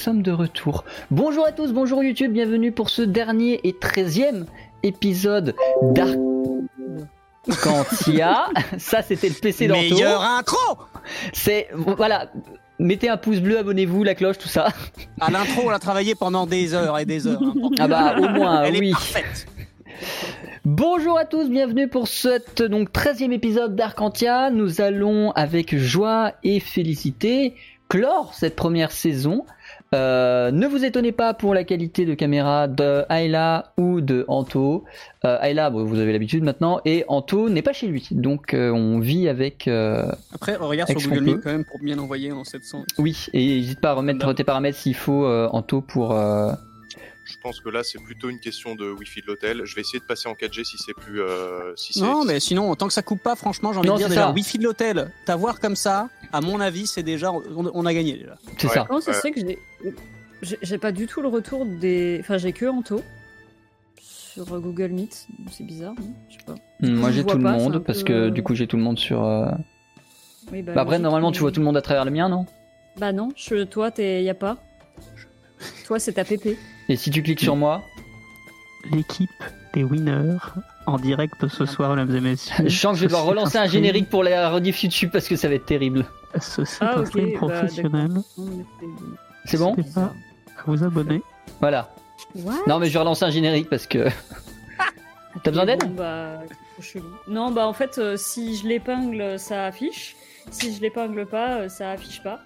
sommes de retour. Bonjour à tous, bonjour YouTube, bienvenue pour ce dernier et treizième épisode d'Arcantia. Ça, c'était le PC d'Anto. Meilleur intro C'est voilà. Mettez un pouce bleu, abonnez-vous, la cloche, tout ça. À l'intro, on l'a travaillé pendant des heures et des heures. hein. Ah bah au moins, Elle oui. est parfaite. Bonjour à tous, bienvenue pour cet donc 13e épisode d'Arcantia. Nous allons avec joie et félicité clore cette première saison. Euh, ne vous étonnez pas pour la qualité de caméra de Ayla ou de Anto. Euh, Ayla, bon, vous avez l'habitude maintenant, et Anto n'est pas chez lui, donc euh, on vit avec. Après, on regarde sur Google Meet quand même pour bien l'envoyer en 700. Oui, et n'hésite pas à remettre tes paramètres s'il faut, Anto, pour. Je pense que là, c'est plutôt une question de Wi-Fi de l'hôtel. Je vais essayer de passer en 4G si c'est plus. euh, si c'est- Non, mais sinon, tant que ça coupe pas, franchement, j'ai envie Non, de dire c'est déjà, ça. Wi-Fi de l'hôtel, t'avoir comme ça, à mon avis, c'est déjà, on, on a gagné déjà. C'est Ouais. ça. Ouais. fait que j'ai. pas du tout le retour des. Enfin, j'ai que Anto sur euh, Google Meet. C'est bizarre, non? Je sais pas. Moi j'ai tout le pas, c'est monde parce peu, que euh, du coup j'ai tout le monde sur. euh, oui, bah, Bah après normalement tu vois tout le monde à travers le mien non? Bah non, je... toi, t'es... y a pas. Toi, c'est ta PP. Et si tu cliques sur moi, l'équipe des winners en direct ce soir, mesdames et messieurs. je sens que je vais devoir relancer un générique pour la rediff YouTube parce que ça va être terrible. Ce site Ah, bah, c'est- bon N'hésitez pas à vous abonner. Voilà. What? Non mais je vais relancer un générique parce que. T'as besoin d'aide Bon, bah. Non, bah en fait, euh, si je l'épingle, ça affiche. Si je l'épingle pas, euh, ça affiche pas.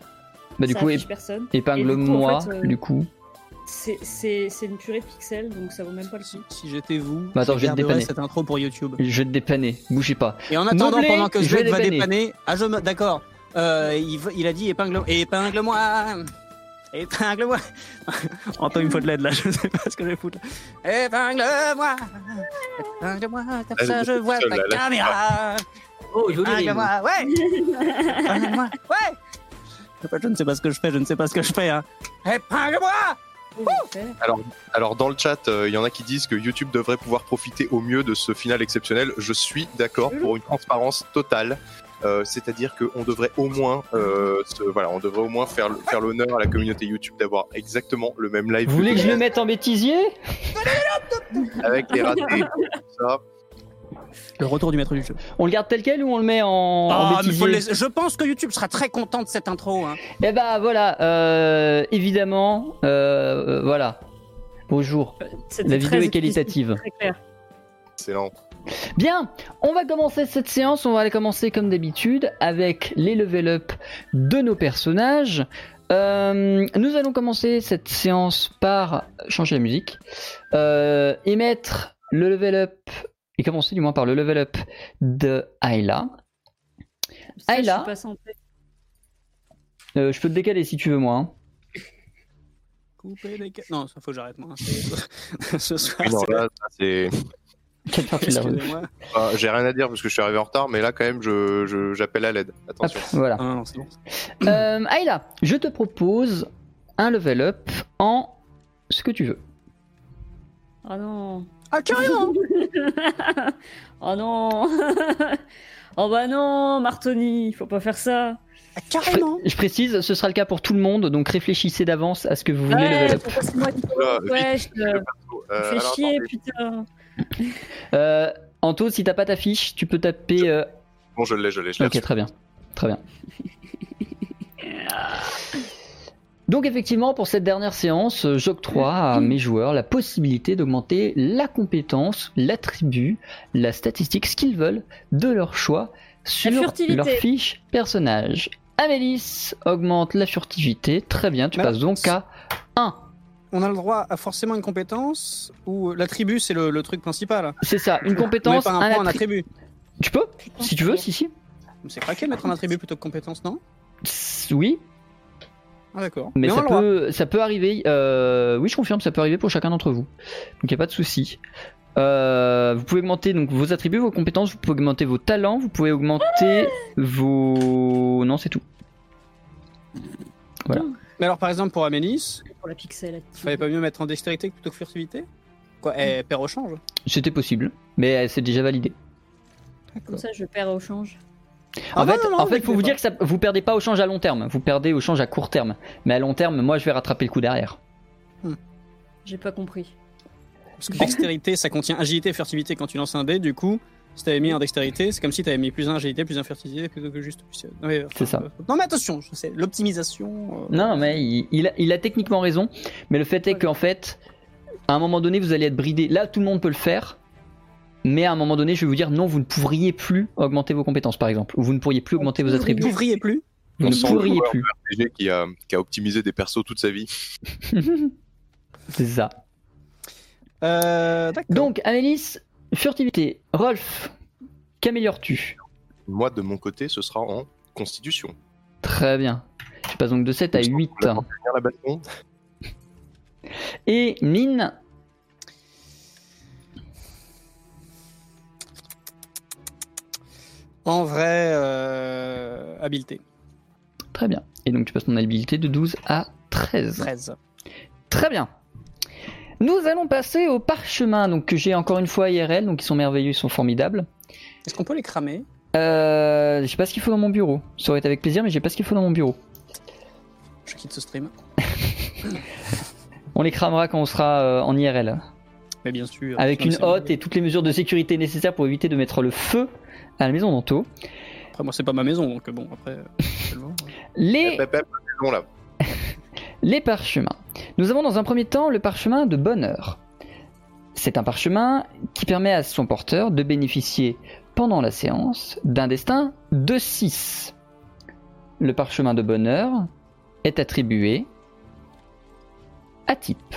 Bah du ça coup épingle-moi du coup, en fait, euh, du coup. C'est, une purée de pixels, donc ça vaut même pas le coup. Si j'étais vous, Bah, attends, je vais te garderais dépanner. cette intro pour YouTube. Je vais te dépanner, bougez pas. Et en attendant, pendant que je vais va dépanner. dépanner, ah je me, d'accord, euh, il, a dit épingle, épingle-moi, épingle-moi. Antoine, il me faut de l'aide là, je sais pas ce que je vais foutre. Épingle-moi, épingle-moi, comme ça je vois ta caméra. Oh Épingle-moi, ouais. Épingle-moi, ouais. Je ne sais pas ce que je fais, je ne sais pas ce que je fais. Hein. Épingle-moi. Alors, alors, dans le chat, euh, il y en a qui disent que YouTube devrait pouvoir profiter au mieux de ce final exceptionnel. Je suis d'accord pour une transparence totale. Euh, C'est-à-dire qu'on devrait au moins, euh, se- voilà, on devrait au moins faire, faire l'honneur à la communauté YouTube d'avoir exactement le même live. Vous voulez que je le mette en bêtisier? Avec les ratés, tout ça. Le retour du maître du jeu. On le garde tel quel ou on le met en, en Ah, faut le laisser- Je pense que YouTube sera très content de cette intro. Hein. Eh bah voilà, euh, évidemment, euh, euh, voilà. Bonjour. La vidéo est qualitative. Très clair. Excellent. Bien, on va commencer cette séance, on va la commencer comme d'habitude avec les level up de nos personnages. Euh, nous allons commencer cette séance par changer la musique euh, et mettre le level up, et commencer du moins par le level up de Ayla. Ça, je là. suis pas centrée. Euh, je peux te décaler si tu veux moi. hein. Couper les ca- Non, ça faut que j'arrête moi. hein. Ce soir, non, c'est- là, ça, c'est. Quelle partie de la rue Excusez-moi. Ah, J'ai rien à dire parce que je suis arrivé en retard, mais là, quand même, je, je- j'appelle à l'aide. Hop, Attention. voilà. Ah, non, c'est bon. Euh, Ayla, je te propose un level up en ce que tu veux. Ah non. Ah, carrément oh non. oh bah non, Martoni, faut pas faire ça. Ah, carrément je précise, ce sera le cas pour tout le monde, donc réfléchissez d'avance à ce que vous voulez Ouais, level up. moi qui Voilà, Ouais, vite, je Euh, fais alors, chier, attendez. putain. Euh, Anto, si t'as pas ta fiche, tu peux taper. euh, Bon, je l'ai, je l'ai, je l'ai. Ok, très bien. Très bien. Donc effectivement, pour cette dernière séance, euh, j'octroie à mes joueurs la possibilité d'augmenter la compétence, l'attribut, la statistique, ce qu'ils veulent, de leur choix sur leur fiche personnage. Amélis augmente la furtivité, très bien, tu Mais passes donc à 1. On a le droit à forcément une compétence ou l'attribut c'est le, le truc principal C'est ça, une compétence, pas un un point, un attri- attribut. Tu peux Si tu veux, si, si. C'est craqué de mettre un attribut plutôt que compétence, non? Oui, Ah d'accord. Mais, ça, peut, ça peut arriver. euh, oui, je confirme, ça peut arriver pour chacun d'entre vous. Donc il n'y a pas de souci. Euh, vous pouvez augmenter donc vos attributs, vos compétences, vous pouvez augmenter vos talents, vous pouvez augmenter vos. Non, c'est tout. Mais alors par exemple pour Amélis, Pour la pixel. fallait pas mieux mettre en dextérité plutôt que furtivité? Quoi Elle perd au change? C'était possible, mais euh, c'est déjà validé. Comme ça, je perds au change. En Ah fait, non, non, en fait, mais faut vous pas. dire que ça, vous perdez pas au change à long terme, vous perdez au change à court terme. Mais à long terme, moi, je vais rattraper le coup derrière. J'ai pas compris. Parce que dextérité ça contient agilité et furtivité quand tu lances un dé, du coup. Si t'avais mis en dextérité, c'est comme si t'avais mis plus un agilité, plus un furtivité plutôt que juste. Non mais, C'est ça. euh, Non mais attention, je sais, l'optimisation. euh, Non, mais il, il a, il a techniquement raison. Mais le fait est qu'en fait, à un moment donné, vous allez être bridé. Là, tout le monde peut le faire. Mais à un moment donné, je vais vous dire non, vous ne pourriez plus augmenter vos compétences, par exemple. Ou vous ne pourriez plus augmenter vos Vous attributs. n'ouvriez plus Vous ne pourriez plus. RPG qui a, qui a optimisé des persos toute sa vie. C'est ça. Euh. Donc, Amélis, furtivité. Rolf, qu'améliores-tu? Moi, de mon côté, ce sera en constitution. Très bien. Tu passes donc de 7 à 8. Bien la baston. Et mine, En vrai, euh, habileté. très bien. Et donc, tu passes ton habilité de 12 à 13. 13. Très bien. Nous allons passer au parchemin, donc que j'ai encore une fois IRL, donc ils sont merveilleux, ils sont formidables. Est-ce qu'on peut les cramer? Euh, je sais pas ce qu'il faut dans mon bureau. Ça aurait été avec plaisir, mais j'ai pas ce qu'il faut dans mon bureau. Je quitte ce stream. On les cramera quand on sera euh, en IRL, Mais bien sûr. avec une hotte et toutes les mesures de sécurité nécessaires pour éviter de mettre le feu à la maison d'Anto. Après, moi, c'est pas ma maison, donc bon, après. euh. Les, les parchemins. Nous avons dans un premier temps le parchemin de bonheur. C'est un parchemin qui permet à son porteur de bénéficier pendant la séance d'un destin de 6. Le parchemin de bonheur est attribué à type.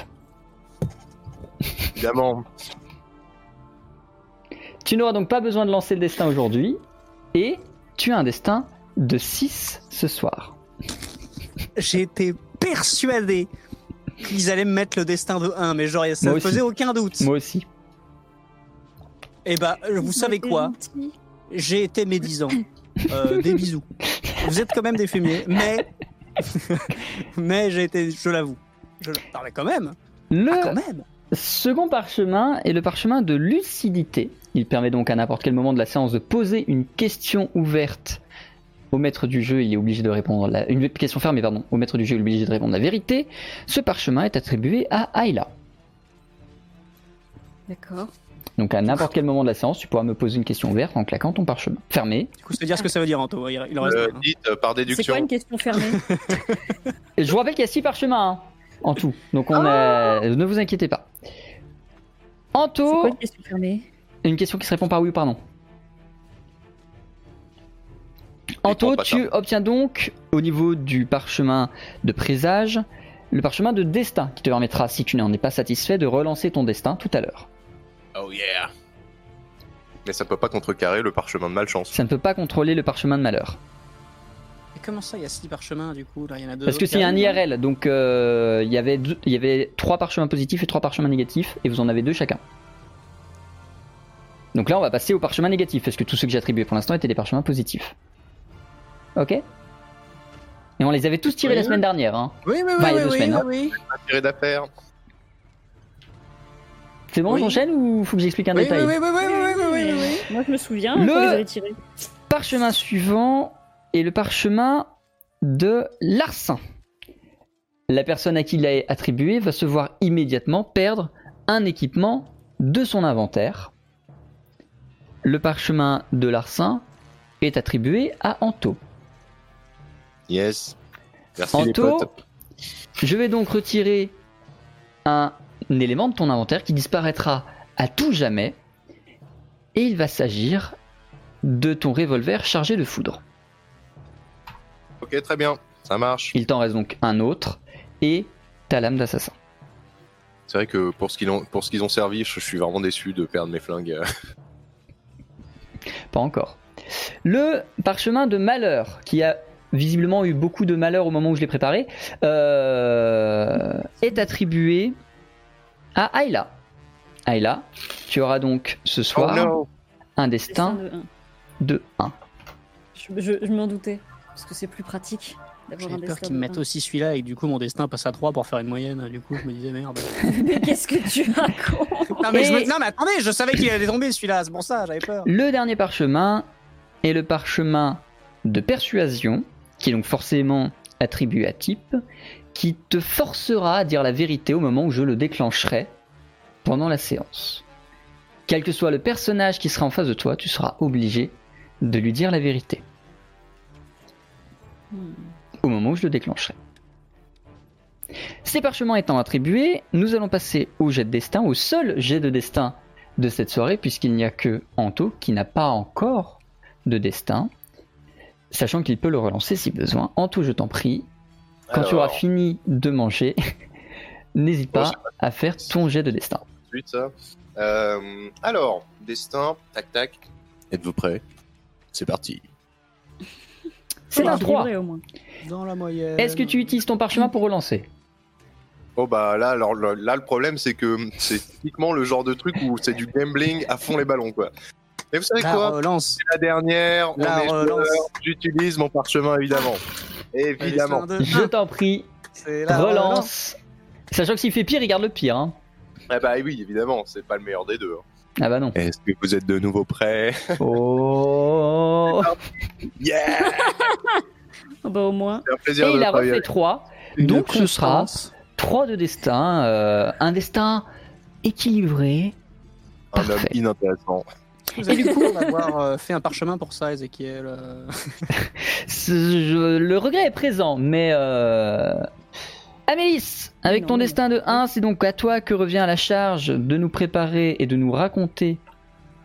Évidemment. Tu n'auras donc pas besoin de lancer le destin aujourd'hui et tu as un destin de 6 ce soir. J'ai été persuadé qu'ils allaient me mettre le destin de 1, mais genre, ça ne faisait aucun doute. Moi aussi. Et bah, vous savez quoi J'ai été médisant. Euh, des bisous. Vous êtes quand même des fumiers, mais. mais j'ai été. Je l'avoue. Je... Mais quand même Le Ah, quand même second parchemin est le parchemin de lucidité. Il permet donc à n'importe quel moment de la séance de poser une question ouverte au maître du jeu. Il est obligé de répondre la... une question fermée pardon. Au maître du jeu, il est obligé de répondre la vérité. Ce parchemin est attribué à Ayla. D'accord. Donc à n'importe quel moment de la séance, tu pourras me poser une question ouverte en claquant ton parchemin fermé. Du coup, c'est dire ce que ça veut dire, Anto. Il il en reste Euh, hein. dites euh, par C'est déduction. quoi une question fermée? Et je vous rappelle qu'il y a six parchemins hein, en tout. Donc on a... ne vous inquiétez pas. C'est Anto, quoi une question fermée? Une question qui se répond par oui ou par non. Anto, tu obtiens donc au niveau du parchemin de présage le parchemin de destin qui te permettra, si tu n'en es pas satisfait, de relancer ton destin tout à l'heure. Oh yeah. Mais ça peut pas contrecarrer le parchemin de malchance. Ça ne peut pas contrôler le parchemin de malheur. Et comment ça, il y a 6 parchemins du coup Là, il y en a deux. Parce que c'est un IRL, donc euh, il y avait il y avait trois parchemins positifs et trois parchemins négatifs, et vous en avez deux chacun. Donc là, on va passer au parchemin négatif, parce que tous ceux que j'ai attribués pour l'instant étaient des parchemins positifs. Ok Et on les avait tous tirés Oui. la semaine dernière. Hein. Oui, oui, oui, Enfin, il y a oui, semaines, oui, hein. oui. Tiré d'affaire. C'est bon, Oui. j'enchaîne ou faut que j'explique un Oui, détail? oui, oui, oui, oui, oui, oui, oui, oui. Moi, je me souviens Le- quand les avait tirés. Parchemin suivant est le parchemin de Larsin. La personne à qui il est attribué va se voir immédiatement perdre un équipement de son inventaire. Le parchemin de Larsin est attribué à Anto. Yes. Merci Anto, je vais donc retirer un élément de ton inventaire qui disparaîtra à tout jamais. Et il va s'agir de ton revolver chargé de foudre. Ok, très bien. Ça marche. Il t'en reste donc un autre et ta lame d'assassin. C'est vrai que pour ce qu'ils ont, pour ce qu'ils ont servi, je suis vraiment déçu de perdre mes flingues. Pas encore. Le parchemin de malheur, qui a visiblement eu beaucoup de malheur au moment où je l'ai préparé, euh, est attribué à Ayla. Ayla, tu auras donc ce Oh soir non. un Destin destin de un. de 1. Je, je- je m'en doutais. Parce que c'est plus pratique J'avais peur qu'ils me mettent aussi celui-là et que du coup mon destin passe à 3 pour faire une moyenne. Du coup, je me disais merde. Mais qu'est-ce que tu racontes non, mais je me- Et- non, mais attendez, je savais qu'il allait tomber celui-là, c'est pour ça, j'avais peur. Le dernier parchemin est le parchemin de persuasion, qui est donc forcément attribué à type, qui te forcera à dire la vérité au moment où je le déclencherai pendant la séance. Quel que soit le personnage qui sera en face de toi, tu seras obligé de lui dire la vérité Hmm. Au moment où je le déclencherai. Ces parchemins étant attribués, nous allons passer au jet de destin, au seul jet de destin de cette soirée, puisqu'il n'y a que Anto qui n'a pas encore de destin, sachant qu'il peut le relancer si besoin. Anto, je t'en prie, quand tu auras fini de manger, n'hésite pas à faire ton jet de destin. Euh, alors, destin, tac tac. Êtes-vous prêts C'est parti. C'est Faut un 3. équilibrer, au moins. Dans la moyenne. Est-ce que tu utilises ton parchemin pour relancer? Oh bah là, alors, le- là le problème c'est que c'est typiquement le genre de truc où c'est du gambling à fond les ballons quoi. Mais vous savez La quoi? relance. C'est la dernière, on La est relance. joueur, j'utilise mon parchemin évidemment. Évidemment. Je t'en prie, c'est la relance. Sachant que s'il fait pire, il garde le pire. hein. Ah bah oui, évidemment, c'est pas le meilleur des deux. hein. Ah bah non. Est-ce que vous êtes de nouveau prêts Oh Yeah Ah bah au moins. C'est un plaisir Et de il a refait avec 3. Une Donc ce sera constance. 3 de destin. euh, un destin équilibré. un homme Parfait. inintéressant. Vous avez du coup d'avoir euh, fait un parchemin pour ça, Ezekiel. euh. Je- le regret est présent, mais... Amélis, avec Non, ton mais- destin de 1, c'est donc à toi que revient la charge de nous préparer et de nous raconter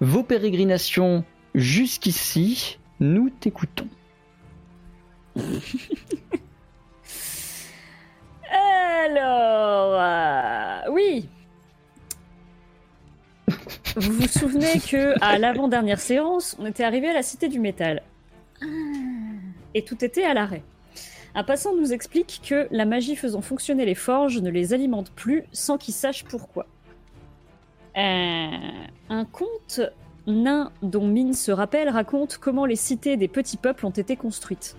vos pérégrinations jusqu'ici. Nous t'écoutons. Alors, euh, oui. Vous vous souvenez que à l'avant-dernière séance, on était arrivé à la cité du métal. Et tout était à l'arrêt. Un passant nous explique que la magie faisant fonctionner les forges ne les alimente plus sans qu'ils sachent pourquoi. Euh, un conte nain dont Mine se rappelle raconte comment les cités des petits peuples ont été construites.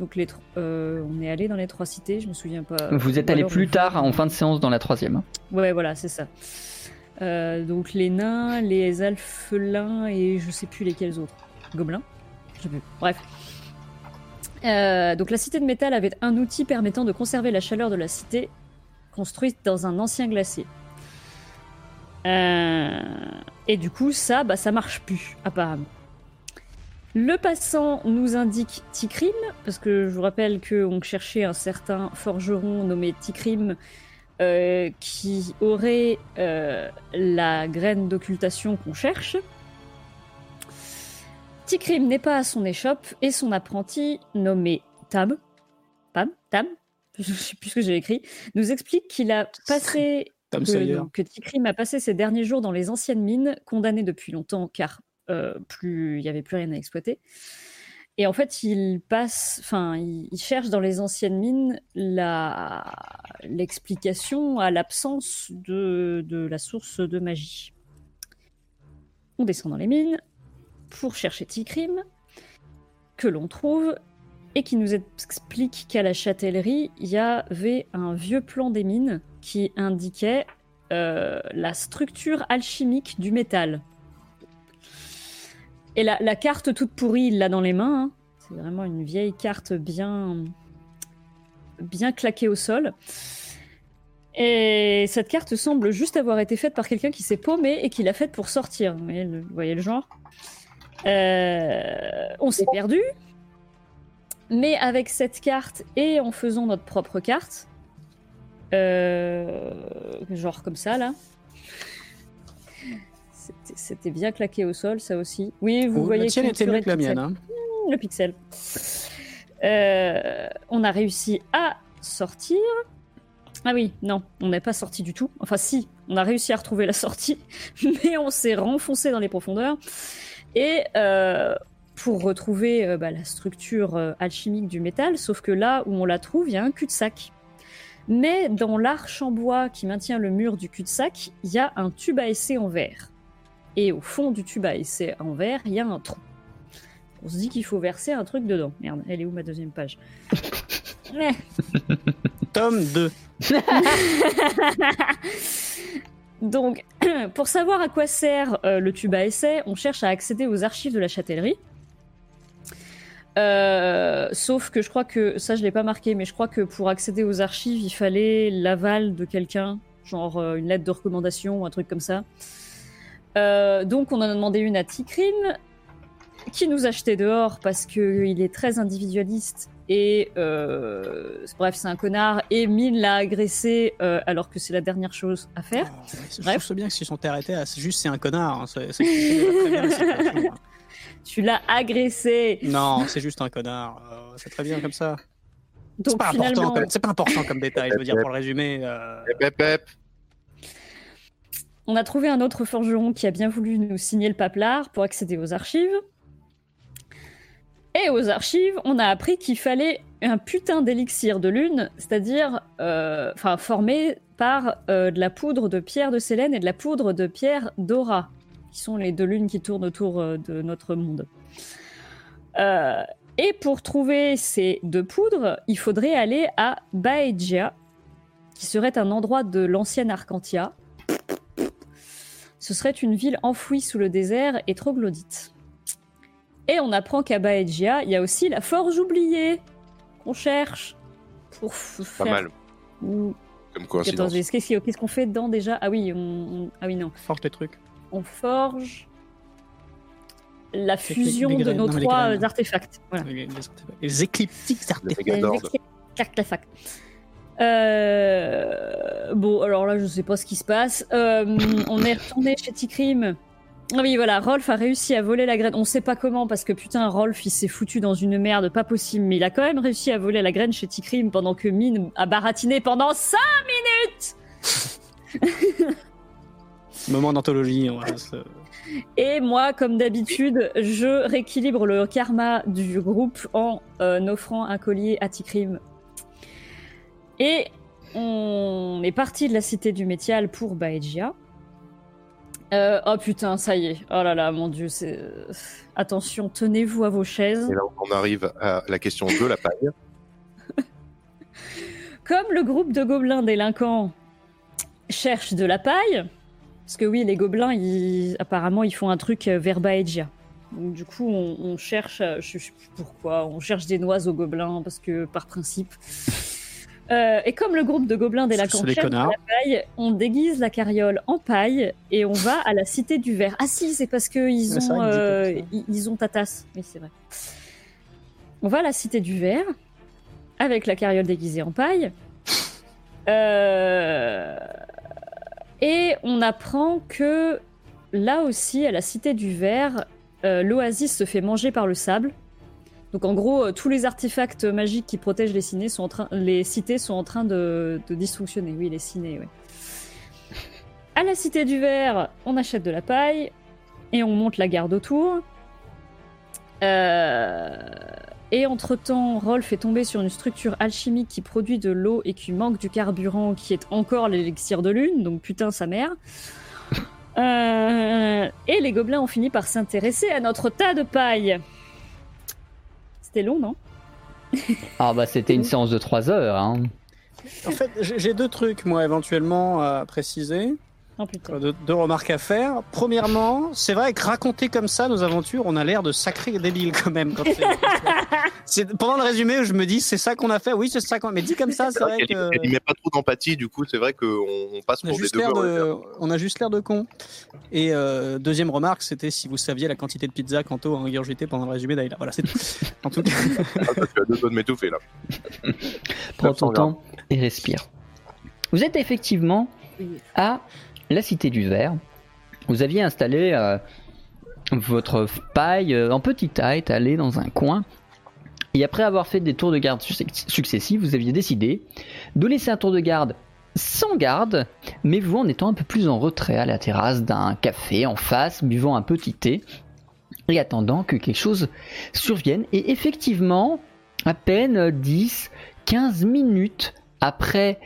Donc les tro- euh, on est allé dans les trois cités, je me souviens pas. Vous êtes allé plus tard, en fin de séance, dans la troisième. Ouais, voilà, c'est ça. Euh, donc les nains, les alphelins et je sais plus lesquels autres. Gobelins Je sais plus. Bref. Euh, donc la cité de métal avait un outil permettant de conserver la chaleur de la cité construite dans un ancien glacier. Euh, et du coup, ça, bah, ça marche plus, apparemment. Le passant nous indique Tikrim, parce que je vous rappelle qu'on cherchait un certain forgeron nommé Tikrim euh, qui aurait la graine d'occultation qu'on cherche. Tikrim n'est pas à son échoppe et son apprenti, nommé Tam, Pam, Tam, je sais plus ce que j'ai écrit, nous explique qu'il a passé que, Sawyer. donc, que Tikrim a passé ses derniers jours dans les anciennes mines, condamné depuis longtemps car euh, plus il n'y avait plus rien à exploiter. Et en fait, il passe, enfin, il, il cherche dans les anciennes mines la l'explication à l'absence de, de la source de magie. On descend dans les mines pour chercher Tikrim, que l'on trouve et qui nous explique qu'à la châtellerie, il y avait un vieux plan des mines qui indiquait euh, la structure alchimique du métal. Et la, carte toute pourrie, il l'a dans les mains. hein. C'est vraiment une vieille carte bien, bien claquée au sol. Et cette carte semble juste avoir été faite par quelqu'un qui s'est paumé et qui l'a faite pour sortir. Vous voyez le, genre? On s'est perdu. Mais avec cette carte et en faisant notre propre carte, euh, genre comme ça là, c'était- bien claqué au sol, ça aussi. Oui, vous Oh, voyez la tienne que était sur mieux le que la pixel. mienne. hein. Mmh, le pixel. Euh, on a réussi à sortir. Ah oui, non, on n'est pas sorti du tout. Enfin si, on a réussi à retrouver la sortie, mais on s'est renfoncé dans les profondeurs. Et euh, pour retrouver euh, bah, la structure euh, alchimique du métal, sauf que là où on la trouve, il y a un cul-de-sac. Mais dans l'arche en bois qui maintient le mur du cul-de-sac, il y a un tube à essai en verre. Et au fond du tube à essai en verre, il y a un trou. On se dit qu'il faut verser un truc dedans. Merde, elle est où ma deuxième page Ouais. Tome 2. Donc, pour savoir à quoi sert euh, le tube à essai, on cherche à accéder aux archives de la châtellerie. Euh, sauf que je crois que, ça je l'ai pas marqué, mais je crois que pour accéder aux archives, il fallait l'aval de quelqu'un, genre euh, une lettre de recommandation ou un truc comme ça. Donc on en a demandé une à Tikrim, qui nous a jeté dehors parce qu'il est très individualiste et euh, bref c'est un connard et Mine l'a agressé euh, alors que c'est la dernière chose à faire. Oh, je Bref. trouve ça bien que s'ils sont arrêtés à juste c'est un connard. hein, c'est- c'est- c'est bien la hein. Tu l'as agressé. Non, c'est juste un connard. euh, c'est très bien comme ça. C'est Donc pas, important finalement, comme- c'est pas important comme détail, je veux dire, pour le résumer. euh, on a trouvé un autre forgeron qui a bien voulu nous signer le paplard pour accéder aux archives. Et aux archives, on a appris qu'il fallait un putain d'élixir de lune, c'est-à-dire, euh, formé par euh, de la poudre de pierre de Sélène et de la poudre de pierre d'Aura, qui sont les deux lunes qui tournent autour euh, de notre monde. Et pour trouver ces deux poudres, il faudrait aller à Baegia, qui serait un endroit de l'ancienne Arcantia. Ce serait une ville enfouie sous le désert et troglodyte. Et on apprend qu'à Baegia, il y a aussi la forge oubliée qu'on cherche pour f- Pas faire. mal, Ou- comme coïncidence. Qu'est-ce qu'on fait dedans déjà? Ah oui, on... ah oui non, Forge des trucs. on forge la les- fusion les de graines, nos non, les trois graines. euh, artefacts. Voilà. Les, les- les écliptiques artefacts. Megadord. Artefacts. Euh, Bon, alors là, je sais pas ce qui se passe. Euh, on est retourné chez Tikrim. Ah oui, voilà, Rolf a réussi à voler la graine. On sait pas comment, parce que putain, Rolf, il s'est foutu dans une merde pas possible, mais il a quand même réussi à voler la graine chez Tikrim pendant que Mine a baratiné pendant 5 minutes Moment d'anthologie. on va se- Et moi, comme d'habitude, je rééquilibre le karma du groupe en euh, offrant un collier à Tikrim. Et on est parti de la cité du Métial pour Baegia. Euh, oh putain, ça y est. Oh là là, mon dieu, c'est... euh, Attention, tenez-vous à vos chaises. Et là, on arrive à la question de la paille. Comme le groupe de gobelins délinquants cherche de la paille, parce que oui, les gobelins, ils, apparemment, ils font un truc euh, vers Baegia. Donc, du coup, on, on cherche, je sais plus pourquoi, on cherche des noix aux gobelins, parce que par principe. Euh, et comme le groupe de gobelins des de connards. la paille, on déguise la carriole en paille et on va à la cité du verre. Ah si, c'est parce qu'ils ont, euh, ils, ils ont ta tasse. Oui, c'est vrai. On va à la cité du verre avec la carriole déguisée en paille. Euh, Et on apprend que là aussi, à la cité du verre, l'oasis se fait manger par le sable. Donc en gros, euh, tous les artefacts magiques qui protègent les, cités sont en train, de dysfonctionner. Oui, les ciné, oui. À la cité du verre, on achète de la paille et on monte la garde autour. Euh, Et entre-temps, Rolf est tombé sur une structure alchimique qui produit de l'eau et qui manque du carburant, qui est encore l'élixir de lune, donc putain sa mère. Euh, Et les gobelins ont fini par s'intéresser à notre tas de paille. C'était long, non? Ah bah c'était une séance de 3 heures. Hein. En fait, j'ai j'ai deux trucs, moi, éventuellement à préciser. Oh. Deux, deux remarques à faire. Premièrement, c'est vrai que raconter comme ça nos aventures, on a l'air de sacrés débiles quand même. Quand c'est- pendant le résumé, je me dis c'est ça qu'on a fait. Oui, c'est ça qu'on. Mais dit comme ça, c'est vrai Elle, que. elle y met pas trop d'empathie, du coup, c'est vrai qu'on on passe On a, pour des deux de, on a juste l'air de con. Et euh, deuxième remarque, c'était si vous saviez la quantité de pizza qu'Anto a ingurgité pendant le résumé d'Aïla. Voilà, c'est tout. En tout cas, Ah, Tu as deux doigts de m'étouffer là. Prends 900 ton temps et respire. Vous êtes effectivement à la Cité du Verre. Vous aviez installé euh, votre paille euh, en petite taille, étalée dans un coin. Et après avoir fait des tours de garde succ- successifs, vous aviez décidé de laisser un tour de garde sans garde, mais vous en étant un peu plus en retrait à la terrasse d'un café en face, buvant un petit thé et attendant que quelque chose survienne. Et effectivement, à peine 10, 15 minutes après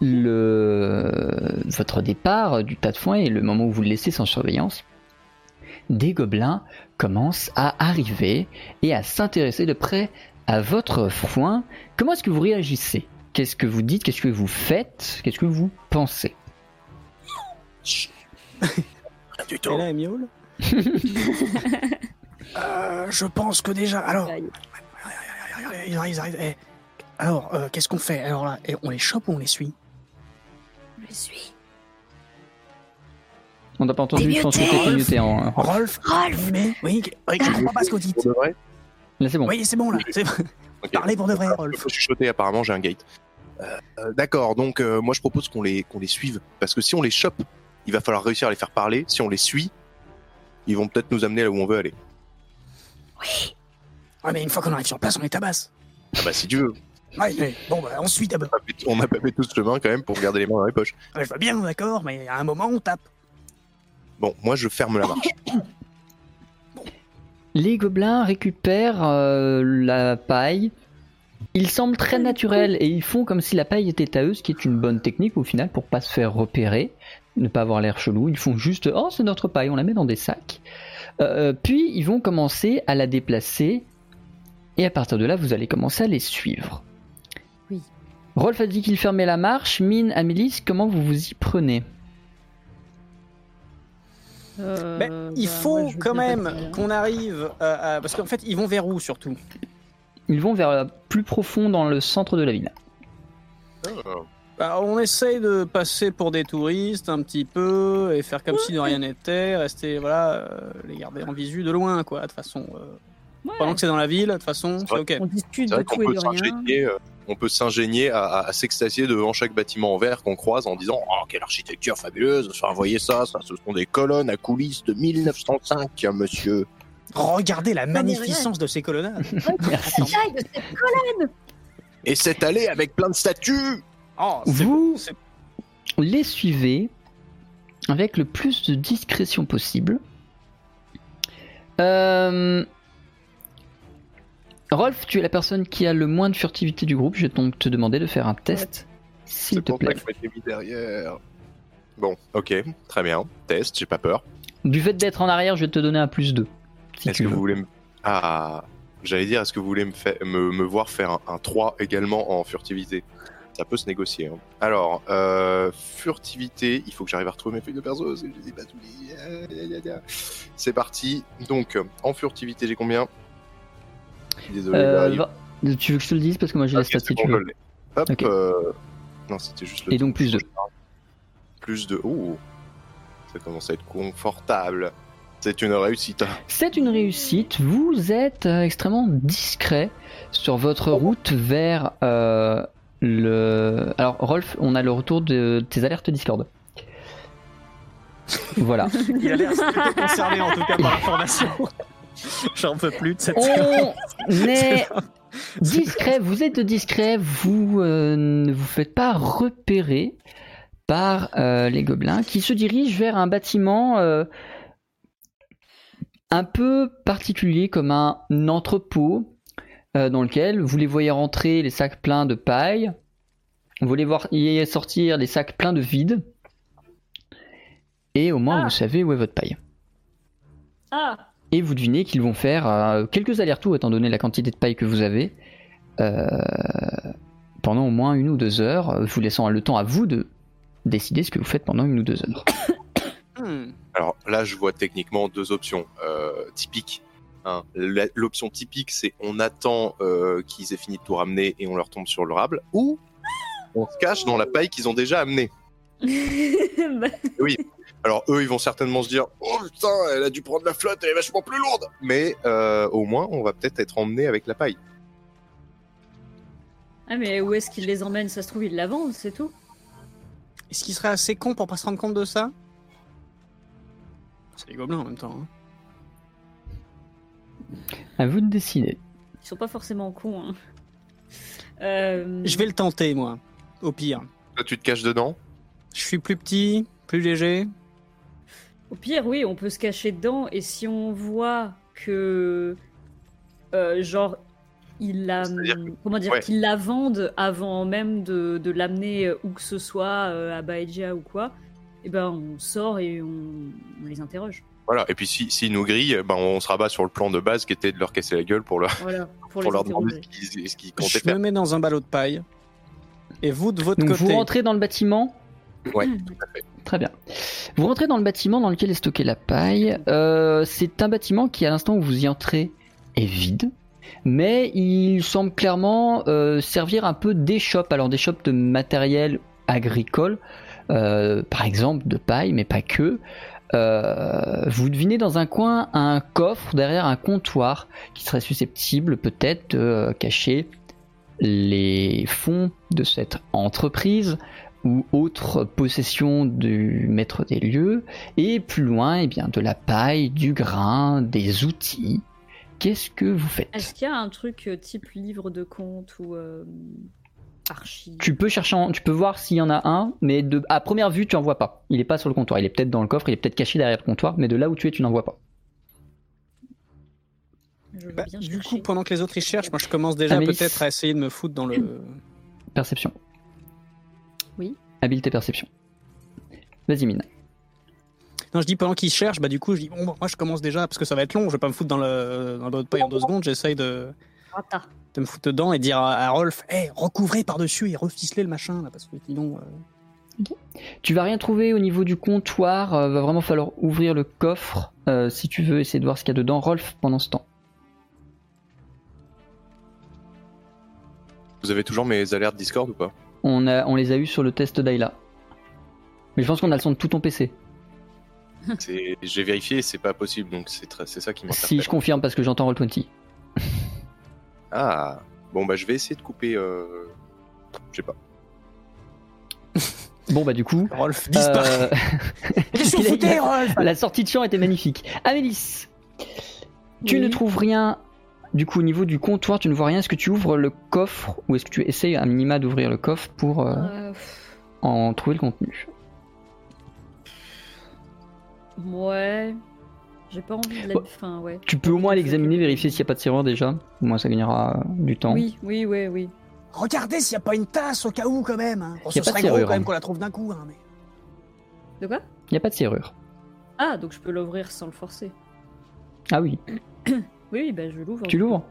le, votre départ du tas de foin et le moment où vous le laissez sans surveillance, des gobelins commencent à arriver et à s'intéresser de près à votre foin. Comment est-ce que vous réagissez Qu'est-ce que vous dites Qu'est-ce que vous faites Qu'est-ce que vous pensez du elle miaule. Euh, je pense que déjà. Alors, ils arrivent, ils arrivent. Eh, Alors, euh, qu'est-ce qu'on fait Alors là, on les chope ou on les suit Je suis. On n'a pas entendu, je pense que muté en... Rolf Rolf Mais oui, oui, je comprends pas ce que vous dites. Pour de vrai Là c'est bon. Oui, c'est bon là. c'est- Ok. Parlez pour de vrai, Il Rolf. faut chuchoter, apparemment j'ai un gate. Euh, euh, D'accord, donc euh, moi je propose qu'on les, qu'on les suive. Parce que si on les chope, il va falloir réussir à les faire parler. Si on les suit, ils vont peut-être nous amener là où on veut aller. Ouais, mais une fois qu'on arrive sur place, on les tabasse. Ah bah si tu veux. Ouais, mais bon, bah, on suit d'abord. On n'a pas fait tout ce chemin quand même pour garder les mains dans les poches. Ouais, je vois bien, d'accord, mais à un moment, on tape. Bon, moi je ferme la marche. Les gobelins récupèrent euh, la paille. Ils semblent très naturels et ils font comme si la paille était à eux, ce qui est une bonne technique au final pour pas se faire repérer, ne pas avoir l'air chelou. Ils font juste oh c'est notre paille, on la met dans des sacs. Euh, puis ils vont commencer à la déplacer et à partir de là vous allez commencer à les suivre. Rolf a dit qu'il fermait la marche. Mine, Amélis, comment vous vous y prenez? Euh, Mais bah, il moi, faut quand même qu'on arrive à, à- Parce qu'en fait, ils vont vers où surtout? Ils vont vers plus profond dans le centre de la ville. Bah, On essaye de passer pour des touristes un petit peu et faire comme si de rien n'était, rester, voilà, euh, les garder en visu de loin, quoi, de toute façon. euh, Ouais. Pendant que c'est dans la ville, de toute façon, c'est ok. On discute de tout et de rien. On peut s'ingénier à, à- à s'extasier devant chaque bâtiment en verre qu'on croise en disant Oh, quelle architecture fabuleuse Enfin, voyez ça, ça, ce sont des colonnes à coulisses de 1905, monsieur. Regardez la magnificence de ces colonnades. Cette- Et cette allée avec plein de statues Oh, Vous- les suivez avec le plus de discrétion possible. Euh... Rolf, tu es la personne qui a le moins de furtivité du groupe. Je vais donc te demander de faire un test, s'il te plaît. mis derrière. Bon, ok, très bien. Test, j'ai pas peur. Du fait d'être en arrière, je vais te donner un plus 2. Si Est-ce que veux. vous voulez me... Ah, j'allais dire, est-ce que vous voulez me, fa- me, me voir faire un, un 3 également en furtivité? Ça peut se négocier. hein. Alors, euh, furtivité, il faut que j'arrive à retrouver mes feuilles de perso, je les ai pas toutes les- Ah. C'est parti. Donc, en furtivité, j'ai combien? Désolé, Euh, Tu veux que je te le dise parce que moi j'ai Ok, la stat c'est si bon, tu je veux. l'ai. Hop, Ok. euh, Non, c'était juste le Et donc plus 2. plus de. Ouh, ça commence à être confortable. C'est une réussite. C'est une réussite. Vous êtes euh, extrêmement discret sur votre route vers euh, le. Alors, Rolf, on a le retour de tes alertes Discord. Voilà. Il a l'air concerné en tout cas par l'information. J'en peux plus de cette On est discret. Vous êtes discret. Vous euh, ne vous faites pas repérer par euh, les gobelins qui se dirigent vers un bâtiment euh, un peu particulier comme un entrepôt euh, dans lequel vous les voyez rentrer les sacs pleins de paille. Vous les voir y sortir les sacs pleins de vide. Et au moins Ah. vous savez où est votre paille. Ah, Et vous devinez qu'ils vont faire euh, quelques allers-retours étant donné la quantité de paille que vous avez euh, pendant au moins une ou deux heures, euh, vous laissant le temps à vous de décider ce que vous faites pendant une ou deux heures. Hmm. Alors là, je vois techniquement deux options euh, typiques. hein. L'option typique, c'est on attend euh, qu'ils aient fini de tout ramener et on leur tombe sur le rable, ou on se cache dans la paille qu'ils ont déjà amenée. Bah, Alors eux, ils vont certainement se dire Oh putain, elle a dû prendre la flotte, elle est vachement plus lourde Mais euh, au moins, on va peut-être être emmené avec la paille. ah, mais où est-ce qu'ils les emmènent? Ça se trouve, ils la vendent, c'est tout. Est-ce qu'il serait assez con pour pas se rendre compte de ça? C'est les gobelins en même temps. hein. À vous de décider. Ils sont pas forcément cons. Hein. Euh, Je vais le tenter, moi. Au pire. Toi, tu te caches dedans? Je suis plus petit, plus léger. Au pire, oui, on peut se cacher dedans et si on voit que, euh, genre, ils la, comment dire, ouais. qu'ils la vendent avant même de, de l'amener euh, où que ce soit euh, à Baedia ou quoi, et ben on sort et on, on les interroge. Voilà, et puis s'ils si, nous grillent, ben, on se rabat sur le plan de base qui était de leur casser la gueule pour, leur, Voilà, pour, leur demander ce qu'ils qu'ils comptaient Je faire. me mets dans un ballot de paille. Et vous, de votre Donc côté, vous rentrez dans le bâtiment Ouais, tout à fait. Très bien. Vous rentrez dans le bâtiment dans lequel est stockée la paille. Euh, c'est un bâtiment qui, à l'instant où vous y entrez, est vide. Mais il semble clairement euh, servir un peu d'échoppe. Alors d'échoppe de matériel agricole, euh, par exemple de paille, mais pas que. Vous devinez dans un coin un coffre derrière un comptoir qui serait susceptible peut-être de cacher les fonds de cette entreprise ou autre possession du maître des lieux, et plus loin, eh bien, de la paille, du grain, des outils. Qu'est-ce que vous faites? Est-ce qu'il y a un truc euh, type livre de compte ou euh, archi Tu peux chercher, en- tu peux voir s'il y en a un, mais de, à première vue, tu en vois pas. Il est pas sur le comptoir. Il est peut-être dans le coffre, il est peut-être caché derrière le comptoir, mais de là où tu es, tu n'en vois pas. Je veux Bah, bien du chercher. coup, pendant que les autres y cherchent, moi je commence déjà Amélie. peut-être à essayer de me foutre dans le. Perception. Oui. Habileté perception. Vas-y, mine. Non, je dis pendant qu'ils cherchent, bah du coup, je dis bon, moi je commence déjà parce que ça va être long. Je vais pas me foutre dans le dans de paille en deux secondes. J'essaye de, Rata. de me foutre dedans et dire à, à Rolf, hé, recouvrez par dessus et reficelez le machin là parce que sinon. euh, Tu vas rien trouver au niveau du comptoir. euh, va vraiment falloir ouvrir le coffre euh, si tu veux essayer de voir ce qu'il y a dedans. Rolf, pendant ce temps. Vous avez toujours mes alertes Discord ou pas? On, a, on les a eu sur le test d'Ayla. Mais je pense qu'on a le son de tout ton PC. J'ai vérifié, c'est pas possible, donc c'est très- ça qui m'interpelle. Si, je confirme parce que j'entends Roll20. Ah, bon bah je vais essayer de couper. Euh... Je sais pas. Bon, bah, du coup. Rolf disparaît. euh, la sortie de champ était magnifique. Amélis, tu Oui. ne trouves rien. Du coup, au niveau du comptoir, tu ne vois rien. Est-ce que tu ouvres le coffre ou est-ce que tu essayes un minima d'ouvrir le coffre pour euh, Euh, en trouver le contenu? Ouais. J'ai pas envie de la. Bon. Enfin, ouais. Tu peux au moins l'examiner, vérifier s'il n'y a pas de serrure déjà. Au moins, ça gagnera euh, du temps. Oui, oui, oui, oui. Regardez s'il n'y a pas une tasse au cas où quand même. Hein. Bon, Y a ce pas de gros quand même hein. qu'on la trouve d'un coup. Hein, mais... De quoi? Il n'y a pas de serrure. Ah, donc je peux l'ouvrir sans le forcer. Ah oui, Oui, bah je l'ouvre. tu l'ouvres.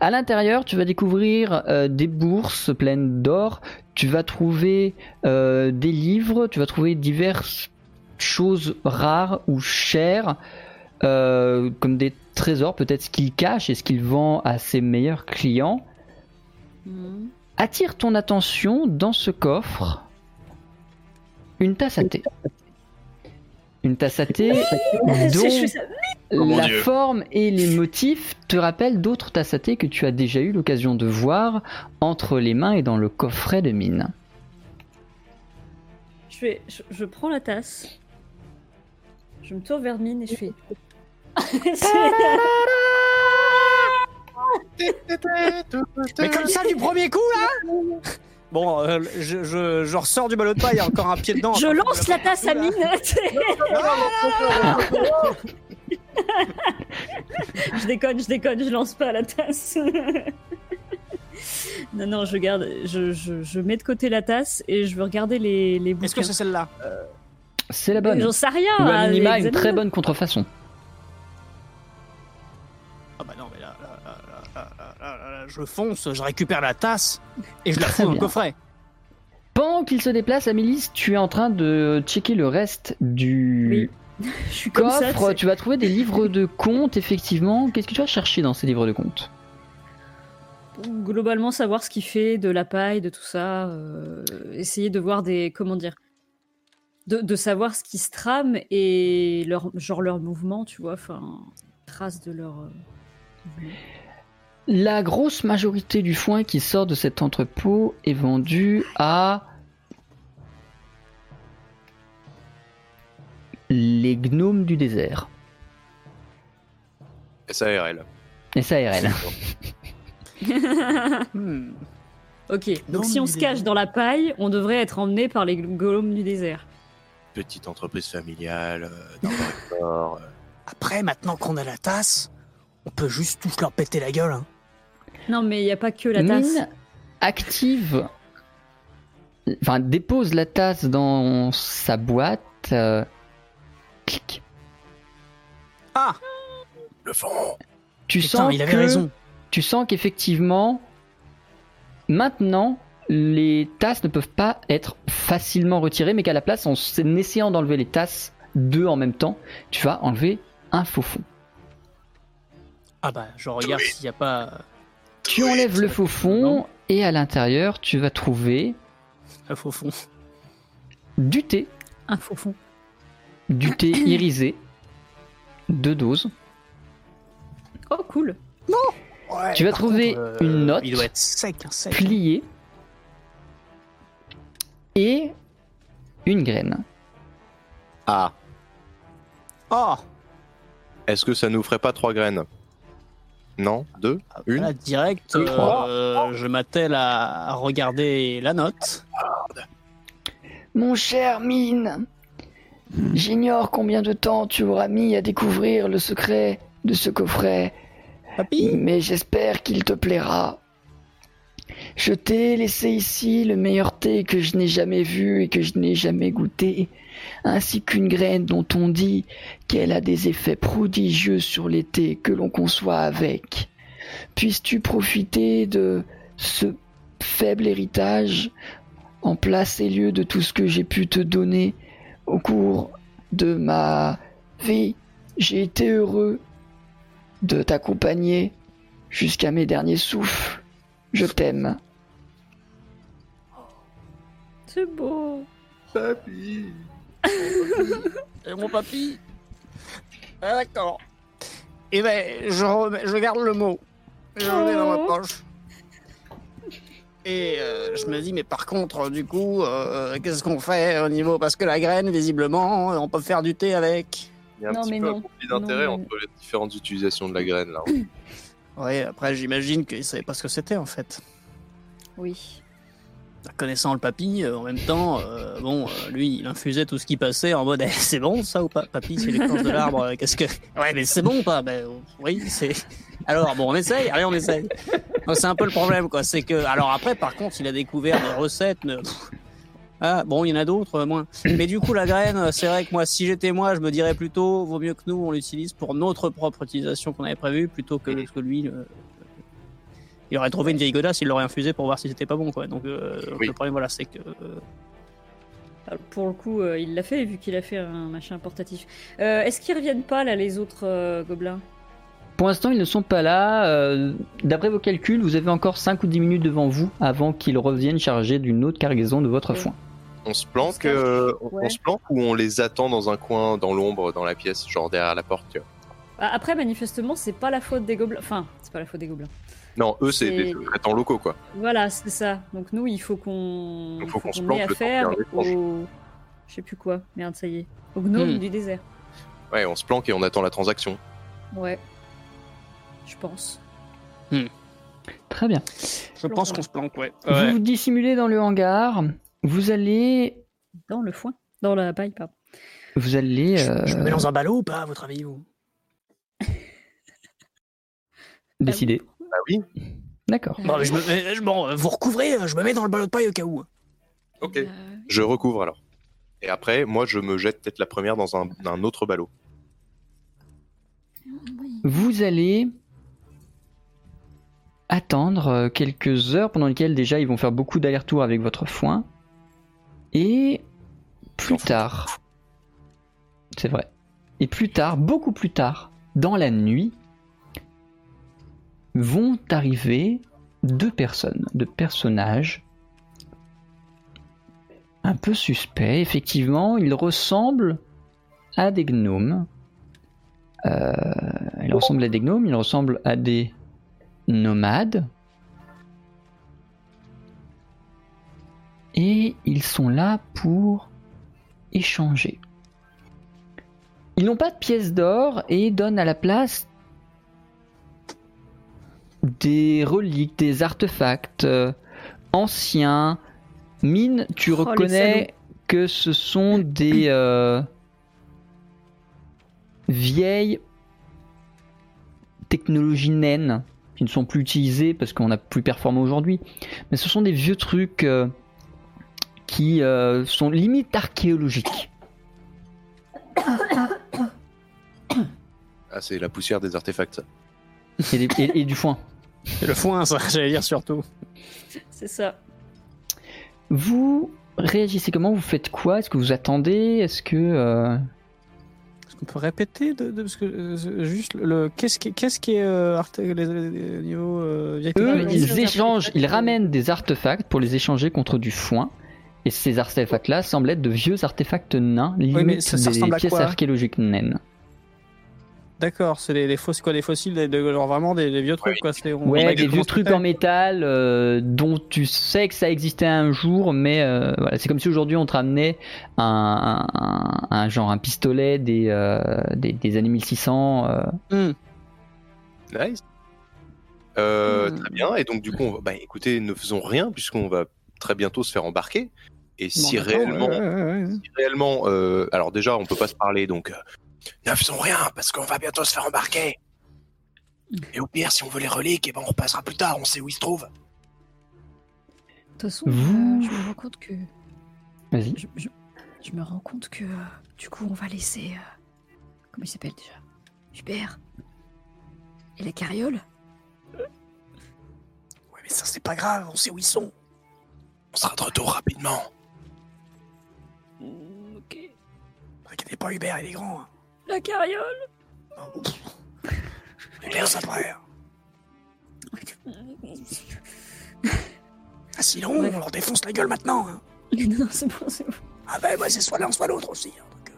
À l'intérieur, tu vas découvrir euh, des bourses pleines d'or. Tu vas trouver euh, des livres. Tu vas trouver diverses choses rares ou chères, euh, comme des trésors, peut-être ce qu'il cache et ce qu'il vend à ses meilleurs clients. Mhm. Attire ton attention dans ce coffre une tasse à thé. Une tasse à thé dont Oh la Dieu. forme et les motifs te rappellent d'autres tasses à thé que tu as déjà eu l'occasion de voir entre les mains et dans le coffret de mine. Je, fais, je, je prends la tasse. Je me tourne vers Mine et je fais. Mais comme ça du premier coup là? Bon, euh, je, je, je ressors du ballot de paille, il y a encore un pied dedans. je lance la tasse à Mine. je déconne, je déconne, je lance pas la tasse. non, non, je garde, je, je, je mets de côté la tasse et je veux regarder les, les Est-ce que bouquins. c'est celle-là? C'est la bonne. J'en sais rien. Ou à minima, une très bonne contrefaçon. Je fonce, je récupère la tasse et je la fous dans le coffret. Pendant qu'il se déplace, Amélie, tu es en train de checker le reste du Je suis comme ça. coffre. tu vas trouver des livres de comptes, effectivement. Qu'est-ce que tu vas chercher dans ces livres de comptes Globalement, savoir ce qu'il fait, de la paille, de tout ça. euh, essayer de voir des. Comment dire de, de savoir ce qui se trame et leur, genre leur mouvement, tu vois. Enfin, trace de leur. euh, mouvement. La grosse majorité du foin qui sort de cet entrepôt est vendu à les gnomes du désert. SARL. SARL. Hmm. Ok, donc si on se cache dans la paille, on devrait être emmené par les golems du désert. Petite entreprise familiale, euh, dans le Nord, euh, Après, maintenant qu'on a la tasse, on peut juste tous leur péter la gueule. Hein. Non, mais il n'y a pas que la tasse. Mine active, enfin dépose la tasse dans sa boîte. euh, clic. Ah Le fond. Tu Putain, sens il avait que raison. tu sens qu'effectivement, maintenant, les tasses ne peuvent pas être facilement retirées, mais qu'à la place, en en essayant d'enlever les tasses deux en même temps, tu vas enlever un faux fond. Ah bah, je regarde s'il n'y a pas Tu enlèves le faux fond Non. et à l'intérieur, tu vas trouver un faux fond. du thé, Un faux fond. du thé irisé, deux doses. Oh, cool. Ouais, Tu vas trouver contre, euh, une note. Il doit être sec, un sec. plié et une graine. Ah, Oh est-ce que ça nous ferait pas trois graines? Non Deux Une Là, direct, Deux, trois. euh, je m'attelle à à regarder la note. Mon cher Mine, j'ignore combien de temps tu auras mis à découvrir le secret de ce coffret, Papy mais j'espère qu'il te plaira. Je t'ai laissé ici le meilleur thé que je n'ai jamais vu et que je n'ai jamais goûté, ainsi qu'une graine dont on dit qu'elle a des effets prodigieux sur thés que l'on conçoit avec. Puisses-tu profiter de ce faible héritage en place et lieu de tout ce que j'ai pu te donner au cours de ma vie? J'ai été heureux de t'accompagner jusqu'à mes derniers souffles. Je t'aime. C'est beau. Papy Et mon papy Ah, D'accord. Et ben, je, remets- je garde le mot. Je le mets dans ma Oh. poche. Et euh, je me dis, mais par contre, du coup, euh, qu'est-ce qu'on fait au niveau Parce que la graine, visiblement, on peut faire du thé avec. Il y a un Non, petit peu un non. conflit d'intérêt mais- entre les différentes utilisations de la graine là. Oui, après, j'imagine qu'il savait pas ce que c'était, en fait. Oui. Connaissant le papy, euh, en même temps, euh, bon, euh, lui, il infusait tout ce qui passait en mode, Eh, c'est bon ça ou pas? Papy, c'est l'écorce de l'arbre, qu'est-ce que... Ouais, mais c'est bon ou pas? Ben oui, c'est... Alors, bon, on essaye, allez, on essaye. C'est un peu le problème, quoi, c'est que... Alors après, par contre, il a découvert des recettes... Ah, bon, il y en a d'autres, moins. Mais du coup, la graine, c'est vrai que moi, si j'étais moi, je me dirais plutôt, vaut mieux que nous, on l'utilise pour notre propre utilisation qu'on avait prévue, plutôt que, que lui... il aurait trouvé une vieille godasse, il l'aurait infusé pour voir si c'était pas bon, quoi. Donc, euh, Oui. le problème, voilà, c'est que... euh, Alors, Pour le coup, euh, il l'a fait vu qu'il a fait un machin portatif. Euh, Est-ce qu'ils reviennent pas là les autres euh, gobelins? Pour l'instant, ils ne sont pas là. Euh, D'après vos calculs, vous avez encore 5 ou 10 minutes devant vous avant qu'ils reviennent chargés d'une autre cargaison de votre Ouais. foin. On se planque, cache. euh, on- Ouais. on se planque ou on les attend dans un coin, dans l'ombre, dans la pièce, genre derrière la porte. tu vois? Bah, Après, manifestement, c'est pas la faute des gobelins. Enfin, c'est pas la faute des gobelins. Non, eux c'est des sous-traitants locaux quoi. Voilà, c'est ça. Donc nous, il faut qu'on Il faut qu'on se plante à le temps faire qu'il y a un échange. au... Je sais plus quoi. Merde, ça y est. Au gnome Hmm. du désert. Ouais, on se planque et on attend la transaction. Ouais. Je pense. Très bien. Je pense qu'on se planque, ouais. Vous Ouais. vous dissimulez dans le hangar. Vous allez, Dans le foin. Dans la paille, pardon. vous allez. Euh, je me mets dans un ballot ou pas, à votre avis vous? Décider. Ah oui D'accord. Bon, mais je me mets- je- bon, vous recouvrez, je me mets dans le ballot de paille au cas où. Ok. Euh, Je recouvre alors. Et après, moi je me jette peut-être la première dans un, un autre ballot. Vous allez attendre euh, quelques heures pendant lesquelles déjà ils vont faire beaucoup d'allers-retours avec votre foin. Et plus tard, c'est vrai, et plus tard, beaucoup plus tard, dans la nuit, vont arriver deux personnes, deux personnages un peu suspects. Effectivement, ils ressemblent à des gnomes. Euh, ils ressemblent à des gnomes, ils ressemblent à des nomades. Et ils sont là pour échanger. Ils n'ont pas de pièces d'or et donnent à la place des reliques, des artefacts euh, anciens. Mine, tu Oh, reconnais que ce sont des euh, vieilles technologies naines qui ne sont plus utilisées parce qu'on n'a plus performant aujourd'hui. Mais ce sont des vieux trucs euh, qui euh, sont limite archéologiques. Ah, c'est la poussière des artefacts. ça. Et, des- et- et du foin. C'est le foin, ça, j'allais dire surtout. C'est ça. Vous réagissez comment? Vous faites quoi? Est-ce que vous attendez? Est-ce que... euh, Est-ce qu'on peut répéter de, de- parce que euh, juste le qu'est-ce qui qu'est-ce qui est euh, niveaux euh, Eux, ils échangent, artefacts, ils ramènent des artefacts pour les échanger contre du foin. Et ces artefacts-là semblent être de vieux artefacts nains, limite mais ça- ça des pièces archéologiques naines. D'accord, c'est les, les fossiles quoi, des fossiles, de- genre vraiment des, des vieux trucs quoi. C'est on- Ouais, on- des vieux trucs en métal euh, dont tu sais que ça existait un jour, mais euh, voilà, c'est comme si aujourd'hui on te ramenait un, un- un- genre un pistolet des, euh, des, des années 1600. euh. Hmm. Nice. Euh, Hmm. Très bien. Et donc, du coup, on va... bah, écoutez, ne faisons rien puisqu'on va très bientôt se faire embarquer. Et si Bon, réellement, ouais, ouais, ouais, ouais. si réellement, euh, alors déjà, on peut pas se parler, donc euh, ne faisons rien parce qu'on va bientôt se faire embarquer. Et au pire, si on veut les reliques, eh ben, on repassera plus tard. On sait où ils se trouvent. De toute façon, Vous- euh, je me rends compte que. Vas-y. Je, je- je me rends compte que. euh, du coup, on va laisser. euh, comment il s'appelle déjà? Hubert? Et la carriole? Ouais, mais ça, c'est pas grave. On sait où ils sont. On sera de retour rapidement. Mm, Ok. Inquiétez pas, Hubert, il est grand. hein. La carriole Hubert, ça frère. Ah, sinon, Ouais. on leur défonce la gueule maintenant. hein. Non, c'est bon, c'est bon. Ah ben, ouais, c'est soit l'un, soit l'autre aussi. hein, donc,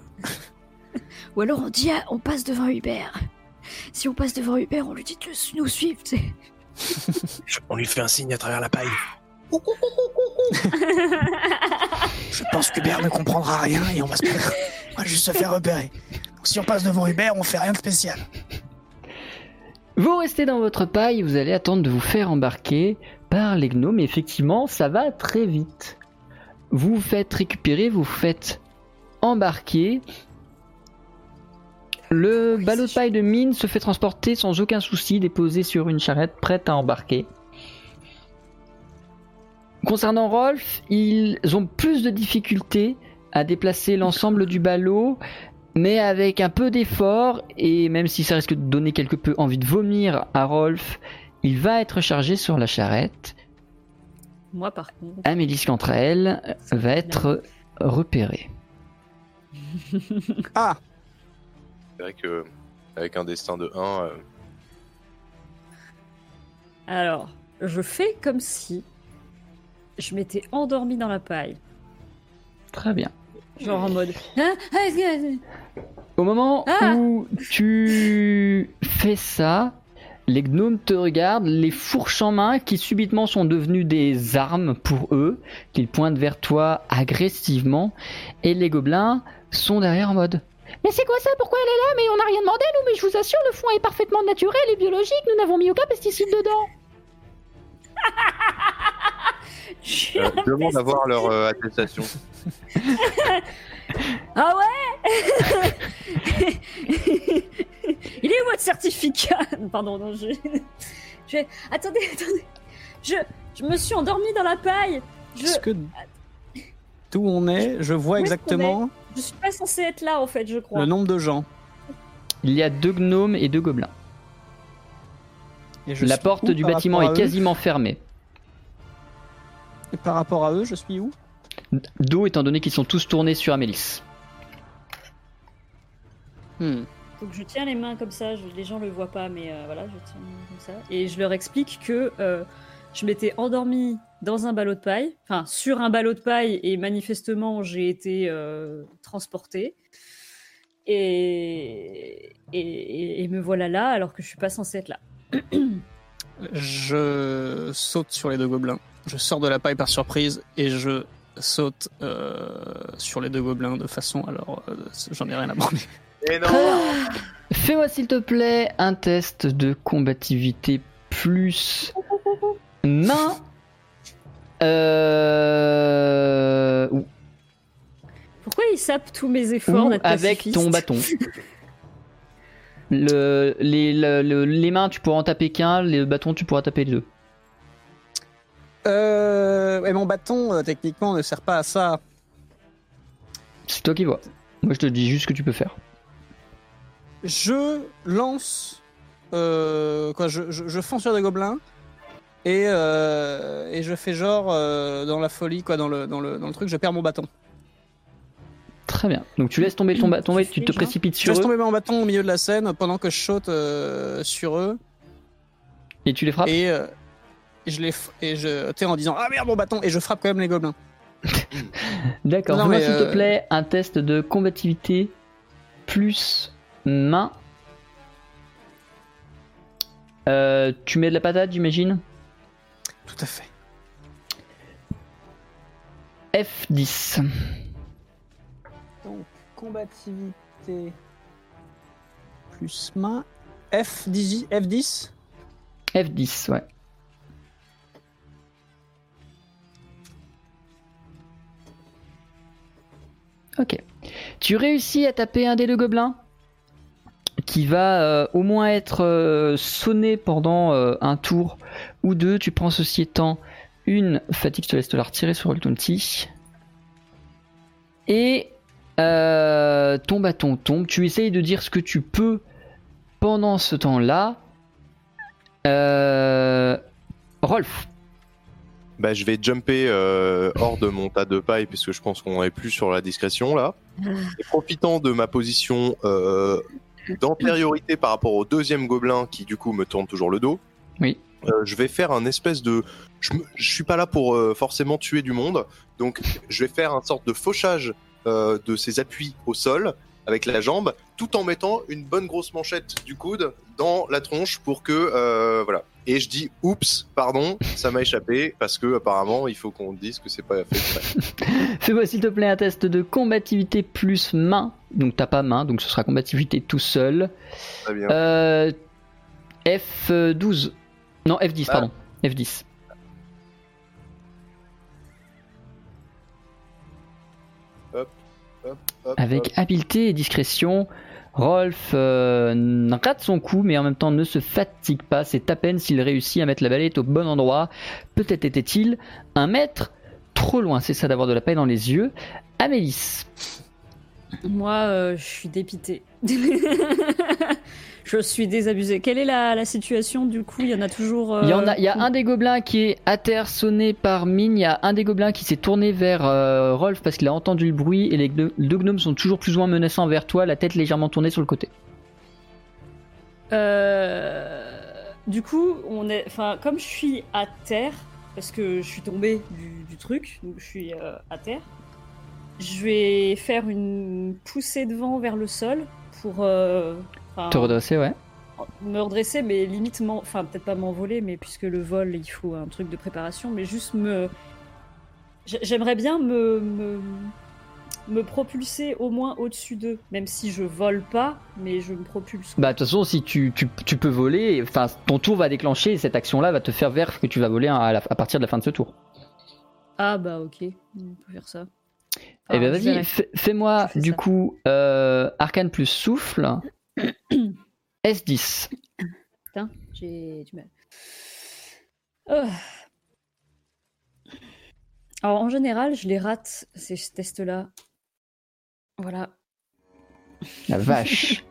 euh. Ou alors on dit, ah, on passe devant Hubert. Si on passe devant Hubert, on lui dit de nous suivre, tu sais. On lui fait un signe à travers la paille. Je pense qu'Hubert ne comprendra rien et on va, se... on va juste se faire repérer. Si on passe devant Hubert, on fait rien de spécial. Vous restez dans votre paille, vous allez attendre de vous faire embarquer par les gnomes. Et effectivement, ça va très vite. Vous vous faites récupérer, vous vous faites embarquer. Le Oui, ballot de paille de mine se fait transporter sans aucun souci, déposé sur une charrette prête à embarquer. Concernant Rolf, ils ont plus de difficultés à déplacer l'ensemble du ballot, mais avec un peu d'effort, et même si ça risque de donner quelque peu envie de vomir à Rolf, il va être chargé sur la charrette. Moi, par contre. Amélis, elle, va être repérée. Ah, C'est vrai que, avec un destin de 1, Alors, je fais comme si je m'étais endormie dans la paille. Très bien. Genre en mode. Au moment Ah où tu fais ça, les gnomes te regardent, les fourches en main qui subitement sont devenues des armes pour eux, qu'ils pointent vers toi agressivement, et les gobelins sont derrière en mode Mais c'est quoi ça? Pourquoi elle est là? Mais on n'a rien demandé, nous, mais je vous assure, le foin est parfaitement naturel et biologique, nous n'avons mis aucun pesticide dedans. euh, demande à voir leur euh, attestation. Ah ouais Il est où votre certificat? Pardon, non, je... je... Attendez, attendez. Je... je me suis endormie dans la paille. Je... est-ce que d'où on est, je vois Où exactement je suis pas censée être là en fait, je crois. le nombre de gens. Il y a deux gnomes et deux gobelins. Et je La porte du bâtiment est quasiment fermée. Et par rapport à eux, je suis où? Dos étant donné qu'ils sont tous tournés sur Amélis. Hmm. Donc je tiens les mains comme ça, je- les gens le voient pas, mais euh, voilà, je tiens les mains comme ça. Et je leur explique que euh, je m'étais endormie dans un ballot de paille, enfin sur un ballot de paille, et manifestement j'ai été euh, transportée. Et, et, et- et me voilà là alors que je suis pas censée être là. Je saute sur les deux gobelins. Je sors de la paille par surprise et je saute euh, sur les deux gobelins de façon. Alors, euh, j'en ai rien à branler. Non Fais-moi s'il te plaît un test de combativité plus main. Euh... ou- Pourquoi ils sapent tous mes efforts ou avec ton bâton. Le, les, le- le- les mains, tu pourras en taper qu'un, les bâtons, tu pourras taper les deux. Euh, et mon bâton, euh, techniquement, ne sert pas à ça. C'est toi qui vois. Moi, je te dis juste ce que tu peux faire. Je lance. euh, quoi, je, je, je fonce sur des gobelins. Et, euh, et je fais genre euh, dans la folie, quoi, dans le, dans, le, dans le truc, je perds mon bâton. Très bien. Donc, tu laisses tomber ton bâton et tu te précipites Je sur laisse eux tomber mon bâton au milieu de la scène pendant que je saute euh, sur eux. et tu les frappes. Et, euh, et je les et je en disant ah merde mon bâton et je frappe quand même les gobelins. D'accord. Fais-moi, mais, s'il te euh, plaît, un test de combativité plus main. Euh, tu mets de la patate, j'imagine? Tout à fait. F10. Donc combativité plus main F10 F10 F10, ouais. Ok. Tu réussis à taper un des deux gobelins qui va euh, au moins être euh, sonné pendant euh, un tour ou deux. Tu prends ceci étant une fatigue, je te laisse te la retirer sur Roll20. Et euh, ton bâton tombe. Tu essayes de dire ce que tu peux pendant ce temps-là. Rolf, Bah, je vais jumper euh, hors de mon tas de paille puisque je pense qu'on est plus sur la discrétion là. Et profitant de ma position euh, d'antériorité par rapport au deuxième gobelin qui du coup me tourne toujours le dos. Oui. euh, je vais faire un espèce de. Je, me- je suis pas là pour euh, forcément tuer du monde, donc je vais faire un sorte de fauchage euh, de ses appuis au sol avec la jambe, tout en mettant une bonne grosse manchette du coude dans la tronche pour que euh, voilà. Et je dis oups, pardon, ça m'a échappé parce que apparemment il faut qu'on dise que c'est pas fait fais-moi s'il te plaît un test de combativité plus main. Donc t'as pas main, donc ce sera combativité tout seul. Très bien. Euh, F12. Non, F10, Ah. pardon. F10. Avec habileté et discrétion, Rolf euh, rate son coup, mais en même temps ne se fatigue pas. C'est à peine s'il réussit à mettre la balayette au bon endroit. Peut-être était-il un mètre trop loin. C'est ça d'avoir de la paille dans les yeux. Amélis. Moi, euh, je suis dépitée. je suis désabusée. Quelle est la, la situation du coup? Il y en a toujours. Il y, en a, euh, il y a un des gobelins qui est à terre sonné par mine. Il y a un des gobelins qui s'est tourné vers euh, Rolf parce qu'il a entendu le bruit. Et les deux deux gnomes sont toujours plus ou moins menaçants vers toi, la tête légèrement tournée sur le côté. Euh, du coup, on est, enfin, comme je suis à terre, parce que je suis tombée du, du truc, donc je suis euh, à terre, je vais faire une poussée de vent vers le sol pour enfin, Te redresser, ouais. me redresser, mais limite, enfin, peut-être pas m'envoler, mais puisque le vol, il faut un truc de préparation, mais juste me. J'ai- J'aimerais bien me, me, me propulser au moins au-dessus d'eux, même si je vole pas, mais je me propulse. Bah de toute façon, si tu, tu, tu peux voler, enfin ton tour va déclencher et cette action-là va te faire vers que tu vas voler à, la- à partir de la fin de ce tour. Ah bah ok, on peut faire ça. Eh Ah, vas-y, fais-moi fais du ça. coup euh, arcane plus souffle. S10. Putain, j'ai du mal. Oh. Alors en général, je les rate ces tests-là. Voilà. La vache.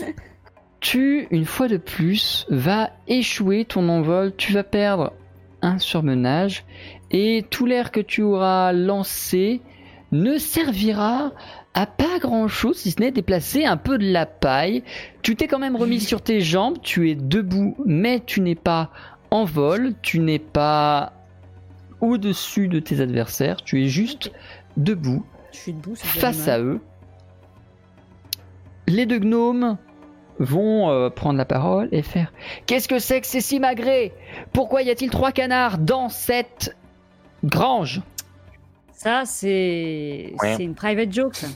tu, une fois de plus, vas échouer ton envol. Tu vas perdre un surmenage. Et tout l'air que tu auras lancé ne servira à pas grand chose si ce n'est déplacer un peu de la paille. Tu t'es quand même remis sur tes jambes, tu es debout, mais tu n'es pas en vol, tu n'es pas au-dessus de tes adversaires, tu es juste debout Je suis debout. c'est déjà face à eux. Les deux gnomes vont euh, prendre la parole et faire Qu'est-ce que c'est que ces simagrées? Pourquoi y a-t-il trois canards dans cette grange? Ça, c'est Ouais. une private joke. ça.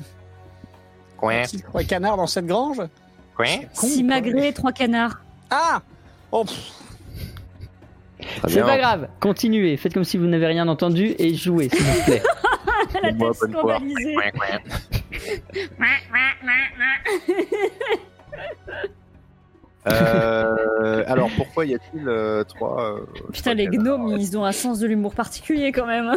Coin, Trois canards dans cette grange coin. Con, Simagré, trois canards. Ah Oh, C'est pas grave, continuez, faites comme si vous n'avez rien entendu et jouez s'il vous plaît. La tête scandalisée. Euh, alors pourquoi y a-t-il euh, trois euh, Putain, les gnomes, ils ont un sens de l'humour particulier quand même.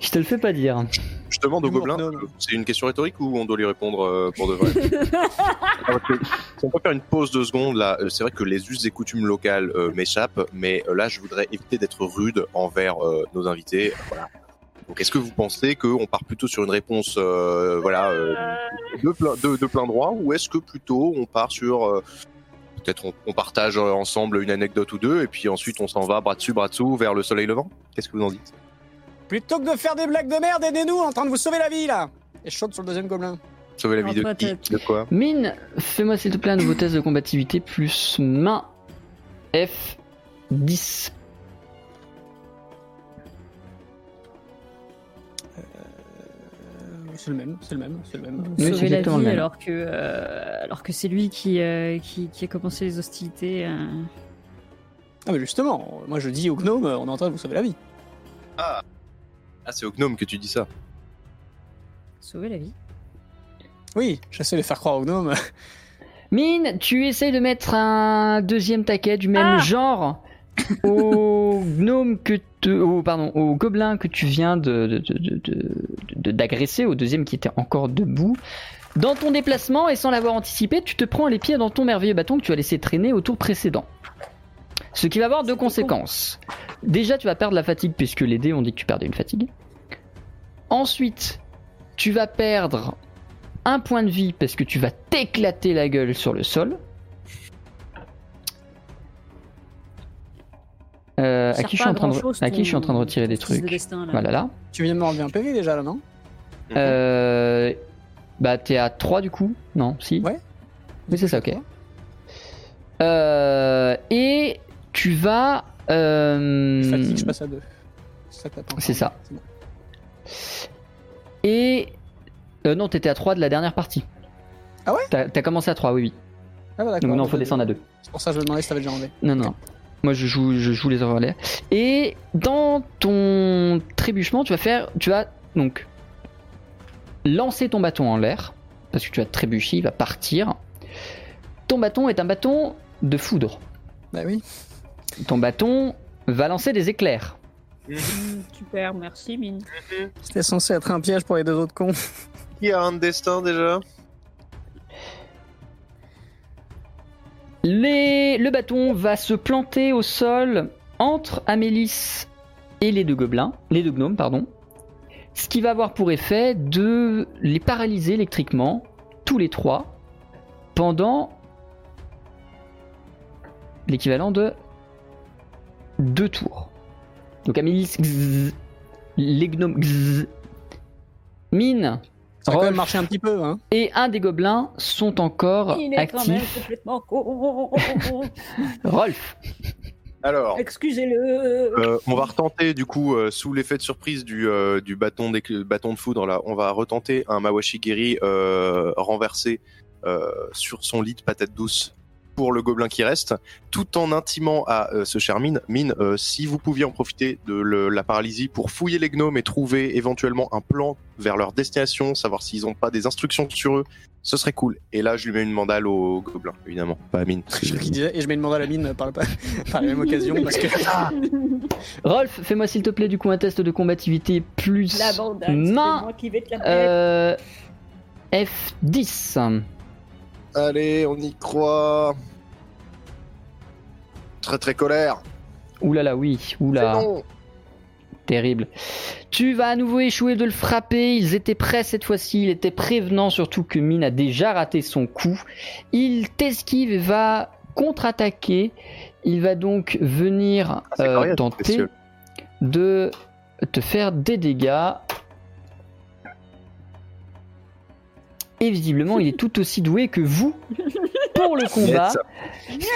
Je te le fais pas dire. Je demande au Humour gobelin, gnome. euh, c'est une question rhétorique ou on doit lui répondre euh, pour de vrai? Alors que, Si on peut faire une pause de secondes là, c'est vrai que les us et coutumes locales euh, m'échappent, mais euh, là je voudrais éviter d'être rude envers euh, nos invités. Voilà. Donc est-ce que vous pensez qu'on part plutôt sur une réponse euh, voilà, euh, de, plein, de, de plein droit ou est-ce que plutôt on part sur... euh, Peut-être on, on partage ensemble une anecdote ou deux et puis ensuite on s'en va bras dessus bras dessous vers le soleil levant? Qu'est-ce que vous en dites? Plutôt que de faire des blagues de merde, aidez-nous, on est en train de vous sauver la vie là! Et je saute sur le deuxième gobelin. Sauver la vie de qui? De quoi? Mine, fais-moi s'il te plaît un nouveau test de combativité plus main F10. C'est le même, c'est le même, c'est le même. Oui, Sauver la vie même. alors que, euh, alors que c'est lui qui, euh, qui, qui a commencé les hostilités. euh. Ah mais justement, moi je dis au gnome, on est en train de vous sauver la vie. Ah, c'est au gnome que tu dis ça. Sauver la vie. Oui, j'essaie de faire croire au gnome. Mine, tu essayes de mettre un deuxième taquet du même Ah genre au gnome que au, gobelin que tu viens d'agresser, au deuxième qui était encore debout. Dans ton déplacement et sans l'avoir anticipé, tu te prends les pieds dans ton merveilleux bâton que tu as laissé traîner au tour précédent. Ce qui va avoir deux conséquences. Déjà, tu vas perdre la fatigue puisque les dés ont dit que tu perdais une fatigue. Ensuite, tu vas perdre un point de vie parce que tu vas t'éclater la gueule sur le sol. Euh, à, qui je suis en train de, grand-chose, à qui je suis en train de ton- retirer des de trucs destin, là. Voilà là. tu viens de m'enlever un PV déjà là, non? Euh, bah t'es à 3 du coup Non, si Ouais. Oui c'est ça, ok. Euh, et tu vas... euh, Fatigue, je passe à deux. C'est ça bon. Et... euh, non, t'étais à 3 de la dernière partie. Ah ouais? T'as commencé à 3, oui, oui. Ah bah d'accord. Donc non, bah, faut bah, descendre à 2. C'est pour ça que je me demandais si t'avais déjà enlevé. Non, non, non. Moi, je joue, je joue les relais. Et dans ton trébuchement, tu vas faire, tu vas donc lancer ton bâton en l'air parce que tu vas trébucher, il va partir. Ton bâton est un bâton de foudre. Bah oui. Ton bâton va lancer des éclairs. Mm, super, merci Mine. C'était censé être un piège pour les deux autres cons. Qui a un destin déjà? Le bâton va se planter au sol entre Amélis et les deux gobelins, les deux gnomes, pardon. Ce qui va avoir pour effet de les paralyser électriquement, tous les trois, pendant l'équivalent de deux tours. Donc Amélis, les gnomes, Mine Ça a quand même marché un petit peu, hein. et un des gobelins sont encore Il est quand même actifs. complètement con. Rolf, Alors, Excusez-le. euh, on va retenter du coup, euh, sous l'effet de surprise du, euh, du bâton, d'écl- bâton de foudre, là, on va retenter un Mawashigiri euh, renversé euh, sur son lit de patate douce pour le gobelin qui reste, tout en intimant à euh, ce cher Mine, Mine, euh, si vous pouviez en profiter de le- la paralysie pour fouiller les gnomes et trouver éventuellement un plan vers leur destination, savoir s'ils n'ont pas des instructions sur eux, ce serait cool. Et là, je lui mets une mandale au gobelin, évidemment, pas à Mine. et je mets une mandale à mine par, le- par la même occasion parce que. Rolf, fais-moi s'il te plaît du coup un test de combativité plus La bandane, c'est main moi qui vais te la euh, F10. Allez, on y croit. Très très colère. Oulala, oui, oula. Non. Terrible. Tu vas à nouveau échouer de le frapper. Ils étaient prêts cette fois-ci. Il était prévenant, surtout que Mine a déjà raté son coup. Il t'esquive et va contre-attaquer. Il va donc venir Ah, euh, tenter de te faire des dégâts. Et visiblement, il est tout aussi doué que vous pour le combat.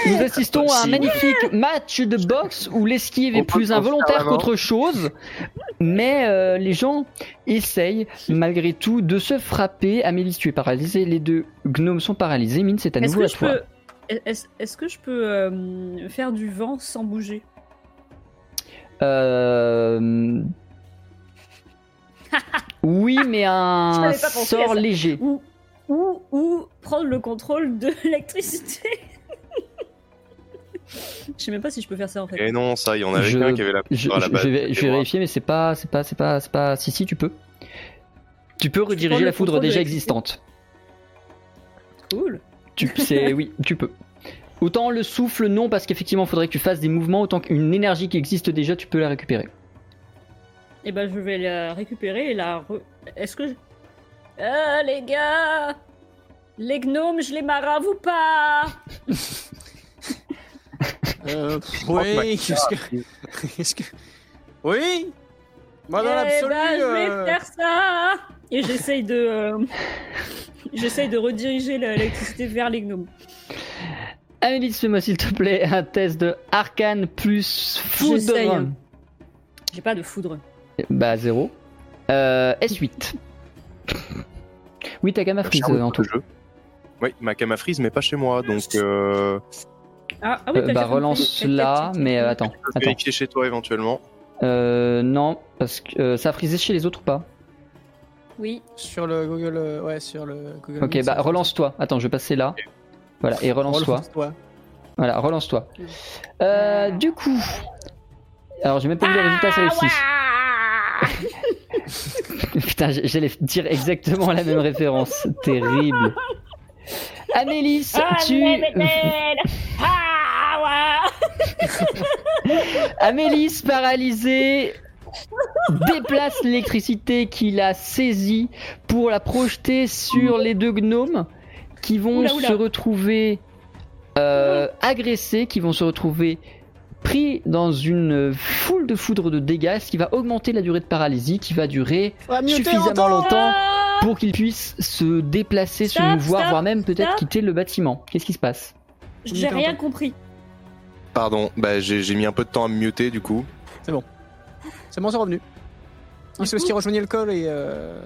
Nous assistons à un magnifique match de boxe où l'esquive est plus involontaire qu'autre chose, mais euh, les gens essayent malgré tout de se frapper. Amélie, tu es paralysée, les deux gnomes sont paralysés. Mine, c'est à nouveau à toi. peux... est-ce- que je peux euh, faire du vent sans bouger? Euh, Oui, mais un sort léger. ou, ou, ou prendre le contrôle de l'électricité Je sais même pas si je peux faire ça en fait. Et non, ça, il y en avait Je- qu'un qui avait la Je, à la je- base. je vais, je vérifier, mais c'est pas, c'est pas, c'est pas, c'est pas. Si si, tu peux. Tu peux rediriger la foudre déjà existante. Cool. Tu, c'est, oui, tu peux. Autant le souffle, non, parce qu'effectivement, il faudrait que tu fasses des mouvements. Autant qu'une énergie qui existe déjà, tu peux la récupérer. Et ben je vais la récupérer et la. re- Est-ce que. Ah les gars Les gnomes, je les marave ou pas Euh, oui, qu'est-ce que... qu'est-ce que... Oui Moi, dans Eh l'absolu... ben, je vais euh, faire ça Et j'essaye de. euh, J'essaye de rediriger l'électricité vers les gnomes. Amélie, fais-moi s'il te plaît un test de arcane plus foudre. J'ai pas de foudre. Bah, zéro. Euh, S8. Oui, t'as gamma freeze Charme en tout. jeu. Oui, ma cama freeze, mais pas chez moi, donc euh, Ah, ah oui, Euh, t'as bah, relance là, mais euh, attends. tu peux Attends. vérifier chez toi éventuellement. Euh, non, parce que euh, ça a frisé chez les autres ou pas? Oui. Sur le Google... euh, Ouais, sur le Google Ok, Meet, bah relance-toi. Attends, je vais passer là. Voilà, et relance-toi. Relance-toi. Voilà, relance-toi. Euh, du coup. Alors, j'ai même pas vu le résultat, ça réussit. Putain, j'allais dire exactement la même référence. Terrible. Amélis, tu. Amélis, paralysée, déplace l'électricité qu'il a saisie pour la projeter sur les deux gnomes qui vont Oula, oula. se retrouver euh, agressés, qui vont se retrouver pris dans une foule de foudre de dégâts, ce qui va augmenter la durée de paralysie, qui va durer suffisamment longtemps pour qu'ils puissent se déplacer, se mouvoir, stop, voire même peut-être quitter le bâtiment. Qu'est-ce qui se passe? J'ai rien compris. Pardon, bah j'ai mis un peu de temps à me muter du coup. C'est bon, c'est revenu. Ah, C'est qu'il rejoignait le col et... euh,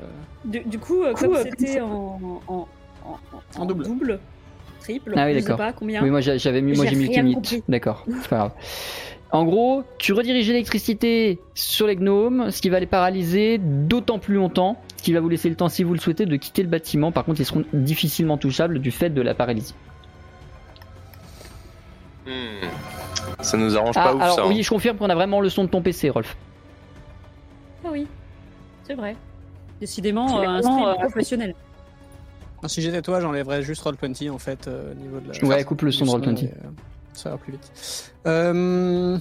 Du, du coup, euh, comme c'était en, en, en, En double. Triple, Ah oui, je sais d'accord. pas combien. Oui, moi j'a- j'avais mis, moi J'ai mis. D'accord, c'est pas grave. En gros, tu rediriges l'électricité sur les gnomes, ce qui va les paralyser d'autant plus longtemps, ce qui va vous laisser le temps, si vous le souhaitez, de quitter le bâtiment. Par contre, ils seront difficilement touchables du fait de la paralysie. Hmm. Ça nous arrange Ah, pas ouf alors ça. hein. oui, je confirme qu'on a vraiment le son de ton PC, Rolf. Ah oui, c'est vrai. Décidément, euh, un stream professionnel. Si j'étais toi, j'enlèverais juste Roll20 en fait, euh, au niveau de la... Ouais, coupe le son de Roll20. et, euh, ça va plus vite. Euh,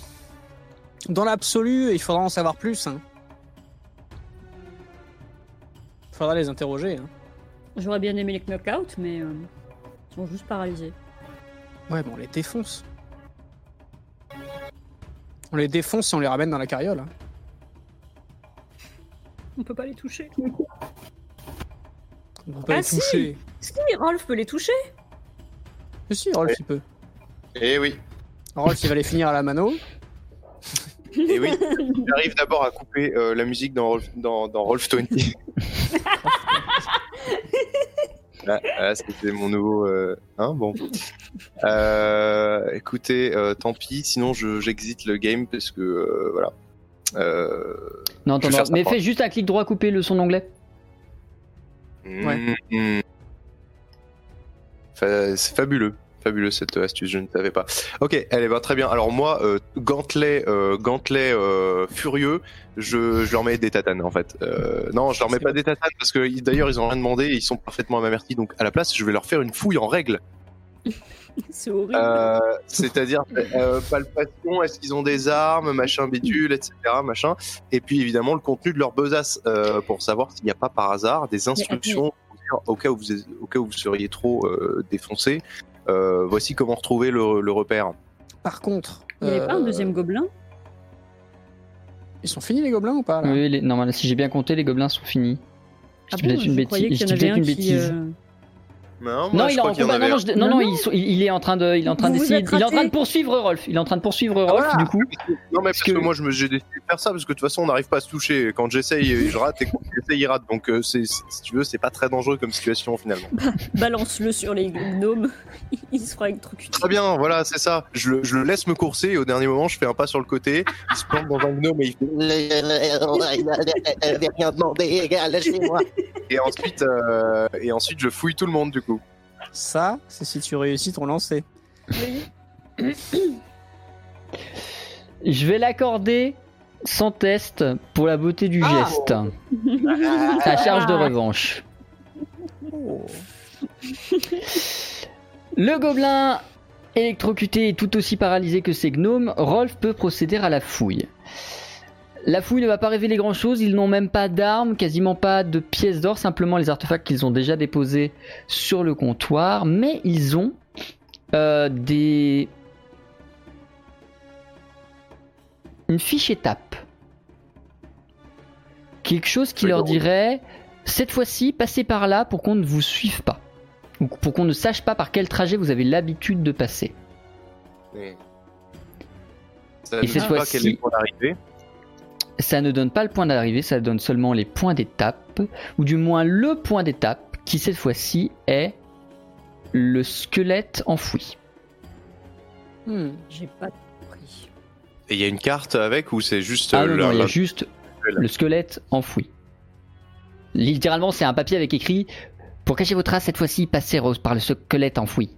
Dans l'absolu, il faudra en savoir plus. Hein. Faudra les interroger. Hein. J'aurais bien aimé les knockouts, mais euh, ils sont juste paralysés. Ouais, mais on les défonce. On les défonce et on les ramène dans la carriole. hein. On peut pas les toucher. On peut pas Ah, les si toucher. Si, Rolf peut les toucher. Mais si, Rolf, il peut. Eh oui, Rolf, il va les finir à la mano. eh oui. J'arrive d'abord à couper euh, la musique dans Rolf, dans, dans Rolf 20. Ah, ah, c'était mon nouveau. euh, Hein, bon. Euh, écoutez, euh, tant pis, sinon je- j'exite le game parce que euh, voilà. Euh, Non, Je attends, mais fais juste un clic droit, couper le son d'onglet. C'est fabuleux. Fabuleux cette astuce, je ne savais pas. Ok, elle très bien. Alors moi, euh, gantelet, euh, euh, furieux, je, je leur mets des tatanes en fait. Euh, non, je leur mets pas des tatanes parce que d'ailleurs ils ont rien demandé, et ils sont parfaitement avertis. Donc à la place, je vais leur faire une fouille en règle. C'est horrible. Euh, C'est-à-dire euh, palpation, est-ce qu'ils ont des armes, machin bidule, etc. Machin. Et puis évidemment le contenu de leur besace euh, pour savoir s'il n'y a pas par hasard des instructions au cas où vous, au cas où vous seriez trop euh, défoncé. Euh, voici comment retrouver le, le repère. Par contre. Il n'y avait pas un deuxième gobelin? Ils sont finis les gobelins ou pas là? Oui, les... normalement, si j'ai bien compté, les gobelins sont finis. Ah Je dis bon, peut-être une je croyais bêtise. une un euh, Non, Non, il est en combat. Non, non, je- non, non, Non, il, sont- il- il est en train de, il est en train d'essayer, il est en train de poursuivre Rolf. Il est en train de poursuivre Rolf, voilà. du coup. Non, mais parce que- que, moi, je me- j'ai décidé de faire ça parce que de toute façon, on n'arrive pas à se toucher. Quand j'essaye, je rate et quand j'essaye, il rate. Donc, euh, c'est, si tu veux, c'est pas très dangereux comme situation finalement. Balance-le sur les gnomes, il se fera électrocuter. Très bien, voilà, c'est ça. Je le, je le laisse me courser et au dernier moment, je fais un pas sur le côté. Il se plante dans un gnome et il fait. rien demandé, lâchez-moi. Et ensuite, euh, et ensuite, je fouille tout le monde du coup. Ça, c'est si tu réussis ton lancer. Je vais l'accorder sans test pour la beauté du Ah. geste. Sa charge de revanche. Oh. Le gobelin électrocuté et tout aussi paralysé que ses gnomes, Rolf peut procéder à la fouille. La fouille ne va pas révéler grand chose, ils n'ont même pas d'armes, quasiment pas de pièces d'or, simplement les artefacts qu'ils ont déjà déposés sur le comptoir, mais ils ont euh, des... une fiche étape. Quelque chose qui leur dirait, cette fois-ci, passez par là pour qu'on ne vous suive pas. Ou pour qu'on ne sache pas par quel trajet vous avez l'habitude de passer. Ça Et cette fois-ci- Ça ne donne pas le point d'arrivée, ça donne seulement les points d'étape, ou du moins le point d'étape, qui cette fois-ci est le squelette enfoui. Hmm. J'ai pas compris. Et il y a une carte avec ou c'est juste Ah euh, non, la- non, il y a la- juste le squelette enfoui. Littéralement, c'est un papier avec écrit Pour cacher vos traces, cette fois-ci, passez Rose par le squelette enfoui.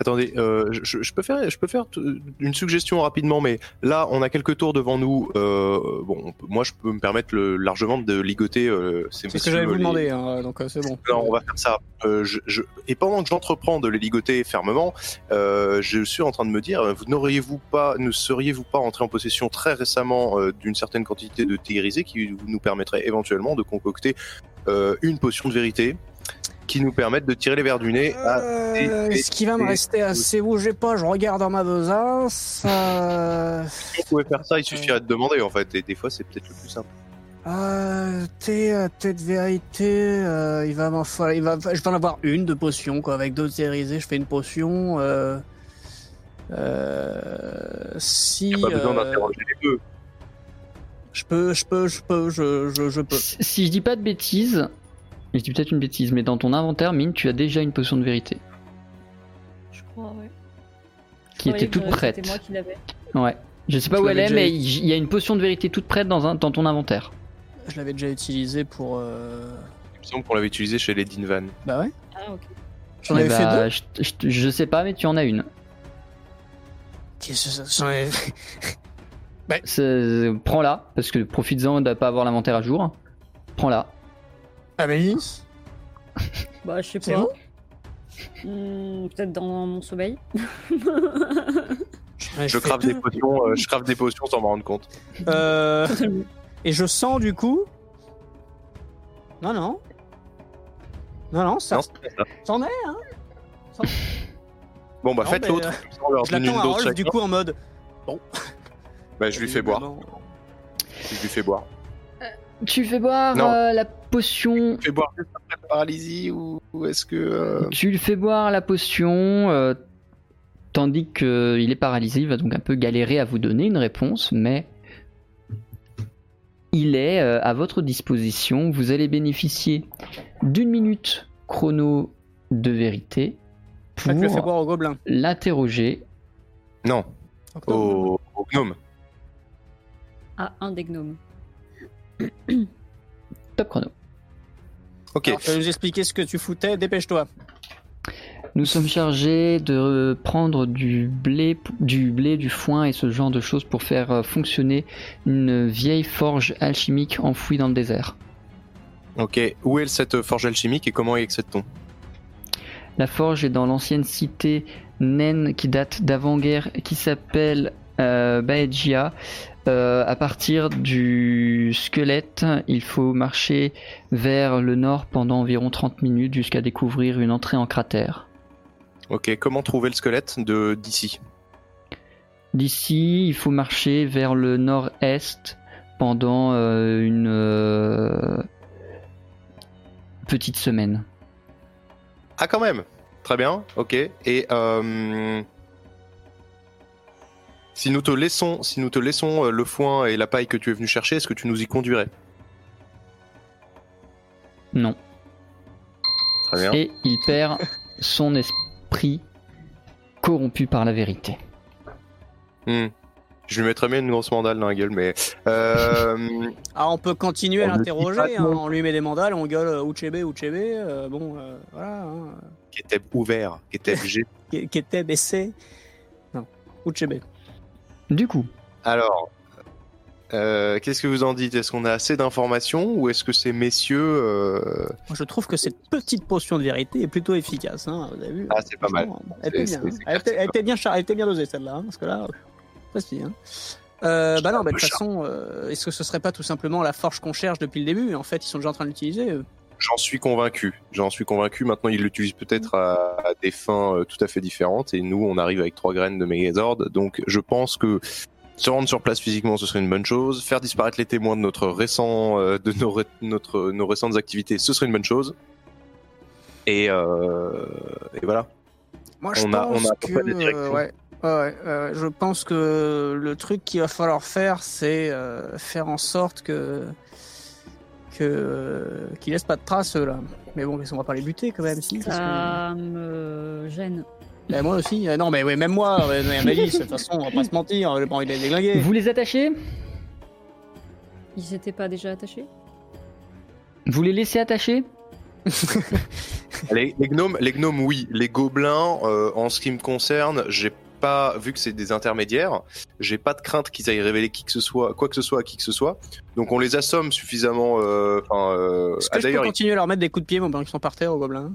Attendez, euh, je, je peux faire, je peux faire t- une suggestion rapidement, mais là, on a quelques tours devant nous. euh, bon, peut- moi, je peux me permettre le- largement de ligoter euh, ces C'est ce que j'allais vous demander, hein, donc euh, c'est bon. Non, on va faire ça. Euh, je, je- Et pendant que j'entreprends de les ligoter fermement, euh, je suis en train de me dire, euh, vous n'auriez-vous pas, ne seriez-vous pas entré en possession très récemment euh, d'une certaine quantité de thé grisé qui nous permettrait éventuellement de concocter euh, une potion de vérité? Qui nous permette de tirer les verres du nez à Euh, et- ce qui va me rester assez bougez pas, je regarde dans ma besace. Euh, Si vous pouvez faire ça, il suffirait de demander en fait, et des fois c'est peut-être le plus simple. euh, thé, euh, thé de vérité, euh, il va m'en falloir, il va, je vais en avoir une de potion quoi, avec deux thérisés, je fais une potion. Euh, euh, si Il n'y a pas besoin euh, d'interroger les deux. je peux, je peux, je peux, je, je, je peux. Si je dis pas de bêtises, je dis peut-être une bêtise, mais dans ton inventaire, Mine, tu as déjà une potion de vérité. Je crois, ouais. Je Qui était toute prête. C'était moi qui l'avais. Ouais. Je sais pas Je où elle est, déjà mais il y a une potion de vérité toute prête dans, un, dans ton inventaire. Je l'avais déjà utilisé pour. euh, Il me semble qu'on l'avait utilisé chez les Dinvan. Bah ouais. Ah, ok. J'en Eh avais fait bah, deux. je, je- je sais pas, mais tu en as une. Qu'est-ce que ça- avais. C'est- Prends-la, parce que profites-en de pas avoir l'inventaire à jour. Prends-la. Ah mais Bah, je sais C'est pas. vous Hmm, Peut-être dans mon sommeil. Je crave des potions, euh, je crave des potions sans m'en rendre compte. Euh, et je sens du coup. Non, non. Non, non, ça. Non, c'est pas ça. C'en est, hein. Bon bah Non, faites l'autre, euh, Je donne une l'attends à Rolf du coup en mode. Bah, je lui fais boire, je lui fais boire. Tu fais boire euh, la potion. Lui fais boire la paralysie ou, ou est-ce que... euh, Tu lui fais boire la potion, euh, tandis qu'il est paralysé. Il va donc un peu galérer à vous donner une réponse, mais il est euh, à votre disposition. Vous allez bénéficier d'une minute chrono de vérité Ah, tu pour l'interroger. Non, au, au gnome. Ah, un des gnomes. Top chrono. Ok, Alors, tu vas nous expliquer ce que tu foutais, dépêche-toi. Nous sommes chargés de prendre du blé, du blé, du foin et ce genre de choses pour faire euh, fonctionner une vieille forge alchimique enfouie dans le désert. ok. Où est cette forge alchimique et comment y accède-t-on? La forge est dans l'ancienne cité naine qui date d'avant-guerre, qui s'appelle euh, Baegia. Euh, à partir du squelette, il faut marcher vers le nord pendant environ 30 minutes jusqu'à découvrir une entrée en cratère. Ok, comment trouver le squelette de d'ici? D'ici, il faut marcher vers le nord-est pendant euh, une euh, petite semaine. Ah, quand même Très bien, ok. Et euh, si nous te laissons, si nous te laissons euh, le foin et la paille que tu es venu chercher, est-ce que tu nous y conduirais? Non. Très bien. Et il perd son esprit corrompu par la vérité. Hmm. Je lui mettrais bien une grosse mandale dans la gueule, mais euh, Ah, on peut continuer à On l'interroger. hein. On lui met des mandales, on gueule euh, Uchebe, Uchebe. euh, bon, euh, voilà. Hein. qui était ouvert, qui était G. Était baissé. Non, Uchebe. Du coup, Alors, euh, qu'est-ce que vous en dites? Est-ce qu'on a assez d'informations ou est-ce que ces messieurs euh, Moi, je trouve que cette petite potion de vérité est plutôt efficace. Hein. Vous avez vu Ah, c'est pas mal. Elle était bien. c'est- hein. c'est Elle, était, clair, elle était bien, char- elle était bien dosée celle-là, hein, parce que là, facile. Hein. Euh, bah non, bah, de toute façon, euh, est-ce que ce serait pas tout simplement la forge qu'on cherche depuis le début? En fait, ils sont déjà en train de l'utiliser. J'en suis convaincu. J'en suis convaincu. Maintenant, ils l'utilisent peut-être à, à des fins euh, tout à fait différentes. Et nous, on arrive avec trois graines de Megazord. Donc, je pense que se rendre sur place physiquement, ce serait une bonne chose. Faire disparaître les témoins de notre récent, euh, de nos, ré- notre, nos récentes activités, ce serait une bonne chose. Et, euh, et voilà. Moi, je On a- pense on a que euh, ouais, ouais, je pense que le truc qu'il va falloir faire, c'est faire en sorte que que qu'ils laissent pas de traces eux, là. Mais bon, on va pas les buter quand même, si. parce que- Ça me gêne. Eh, moi aussi. Non, mais ouais, même moi, Amélie, de toute façon, on va pas se mentir, j'ai pas envie de les déglinguer. vous les attachez? Ils n'étaient pas déjà attachés? Vous les laissez attacher? Les, les gnomes, les gnomes, oui. Les gobelins, euh, en ce qui me concerne, j'ai pas vu que c'est des intermédiaires. J'ai pas de crainte qu'ils aillent révéler qui que ce soit, quoi que ce soit à qui que ce soit. Donc on les assomme suffisamment. euh, Enfin, euh, Est-ce ah, que je peux d'ailleurs, continuer à leur mettre des coups de pied pendant qu'ils sont par terre aux gobelins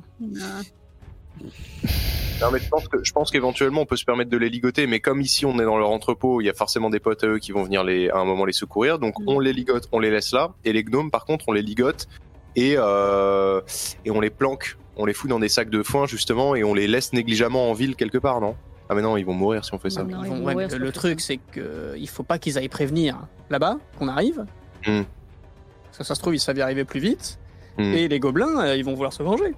Non, mais je pense que je pense qu'éventuellement on peut se permettre de les ligoter, mais comme ici on est dans leur entrepôt, il y a forcément des potes à eux qui vont venir les à un moment les secourir, donc Mm. on les ligote, on les laisse là, et les gnomes par contre on les ligote et euh, et on les planque, on les fout dans des sacs de foin justement et on les laisse négligemment en ville quelque part, non? Ah mais non, ils vont mourir si on fait ça. Non, Ils ils vont- vont ouais, mourir mais si on Le truc, c'est que il faut pas qu'ils aillent prévenir là-bas qu'on arrive. Mm. Parce que ça se trouve, ils savent y arriver plus vite. Mm. Et les gobelins, euh, ils vont vouloir se venger.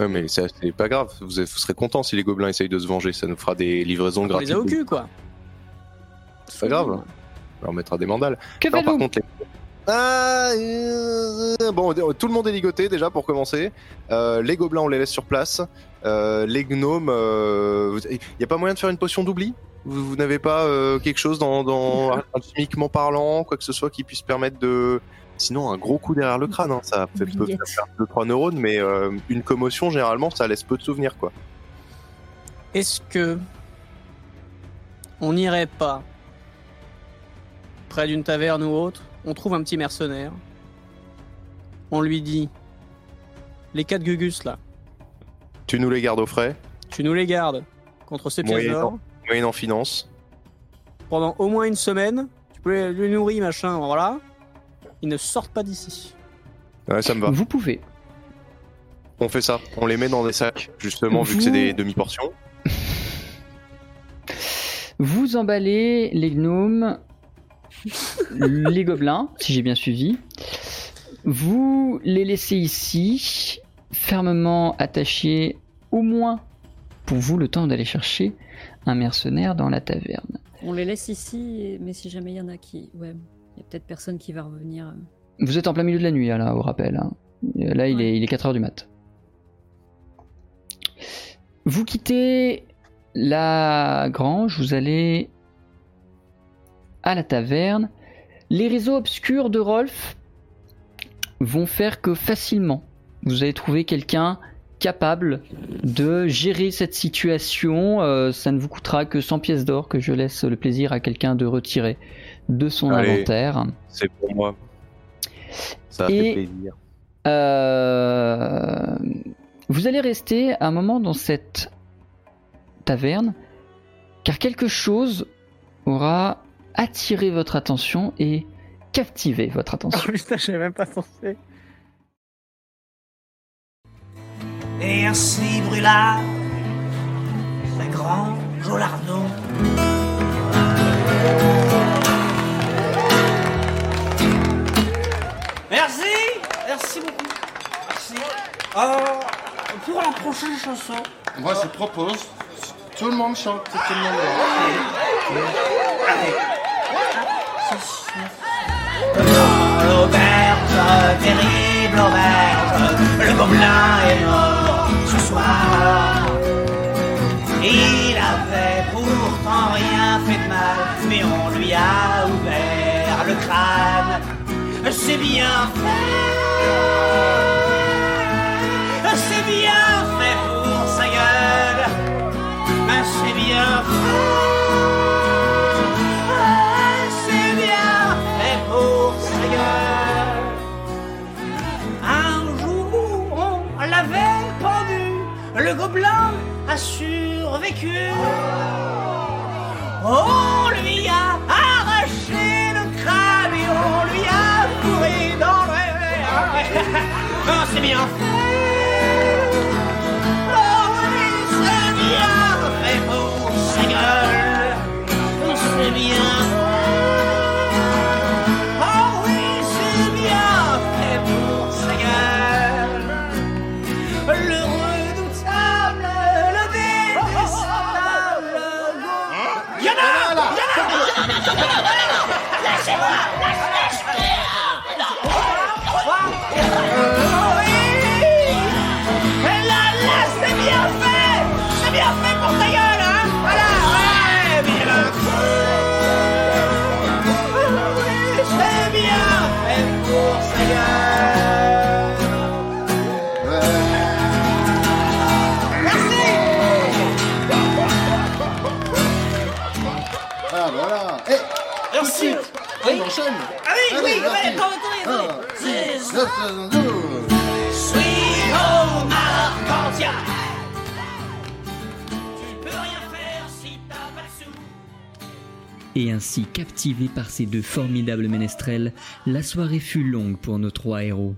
Ouais, mais ça, c'est pas grave, vous, serez content si les gobelins essayent de se venger, ça nous fera des livraisons On les gratuites. a au cul, quoi. C'est pas grave. On leur mettra des mandales. Que Non, par contre, les... Ah, euh, bon, tout le monde est ligoté déjà pour commencer. Euh, les gobelins, on les laisse sur place. Euh, les gnomes, il y a pas moyen de faire une potion d'oubli? Vous, vous n'avez pas euh, quelque chose dans, dans alchimiquement parlant, quoi que ce soit qui puisse permettre de. Sinon, un gros coup derrière le crâne, hein, ça fait peu Oubliette. faire 2-3 neurones, mais euh, une commotion, généralement, ça laisse peu de souvenirs, quoi. Est-ce que on n'irait pas près d'une taverne ou autre? On trouve un petit mercenaire. On lui dit les quatre gugus là, Tu nous les gardes au frais, tu nous les gardes contre ces pièces d'or moyenne en finance. pendant au moins une semaine. Tu peux les, les nourrir, machin, voilà. Ils ne sortent pas d'ici. Ouais, ça me va. Vous pouvez. On fait ça. On les met dans des sacs, justement, vu que c'est des demi-portions. Vous emballez les gnomes, les gobelins, si j'ai bien suivi. Vous les laissez ici, fermement attachés, au moins pour vous, le temps d'aller chercher un mercenaire dans la taverne. On les laisse ici, mais si jamais il y en a qui. Ouais, il y a peut-être personne qui va revenir. Vous êtes en plein milieu de la nuit, là, au rappel. hein. Là, il, est, il est 4h du mat. Vous quittez la grange, vous allez à la taverne. Les réseaux obscurs de Rolf vont faire que facilement, vous allez trouver quelqu'un capable de gérer cette situation. Euh, ça ne vous coûtera que 100 pièces d'or que je laisse le plaisir à quelqu'un de retirer de son Allez. inventaire. C'est pour moi. Ça Et- fait plaisir. Euh, vous allez rester un moment dans cette taverne, car quelque chose aura attiré votre attention et captivé votre attention. Oh putain, j'avais même pas pensé. Et ainsi brûla le grand Jolarno. Merci, merci beaucoup. Merci. Euh, pour la prochaine chanson, Moi, je propose, tout le monde chante, tout le monde dans l'auberge, terrible auberge, le gobelin est mort ce soir. Il avait pourtant rien fait de mal, mais on lui a ouvert le crâne. C'est bien fait, c'est bien fait pour sa gueule, c'est bien fait. Le gobelin a survécu. On lui a arraché le crâne et on lui a fourré dans le... Ah, C'est bien Et ainsi captivé par ces deux formidables ménestrels, la soirée fut longue pour nos trois héros.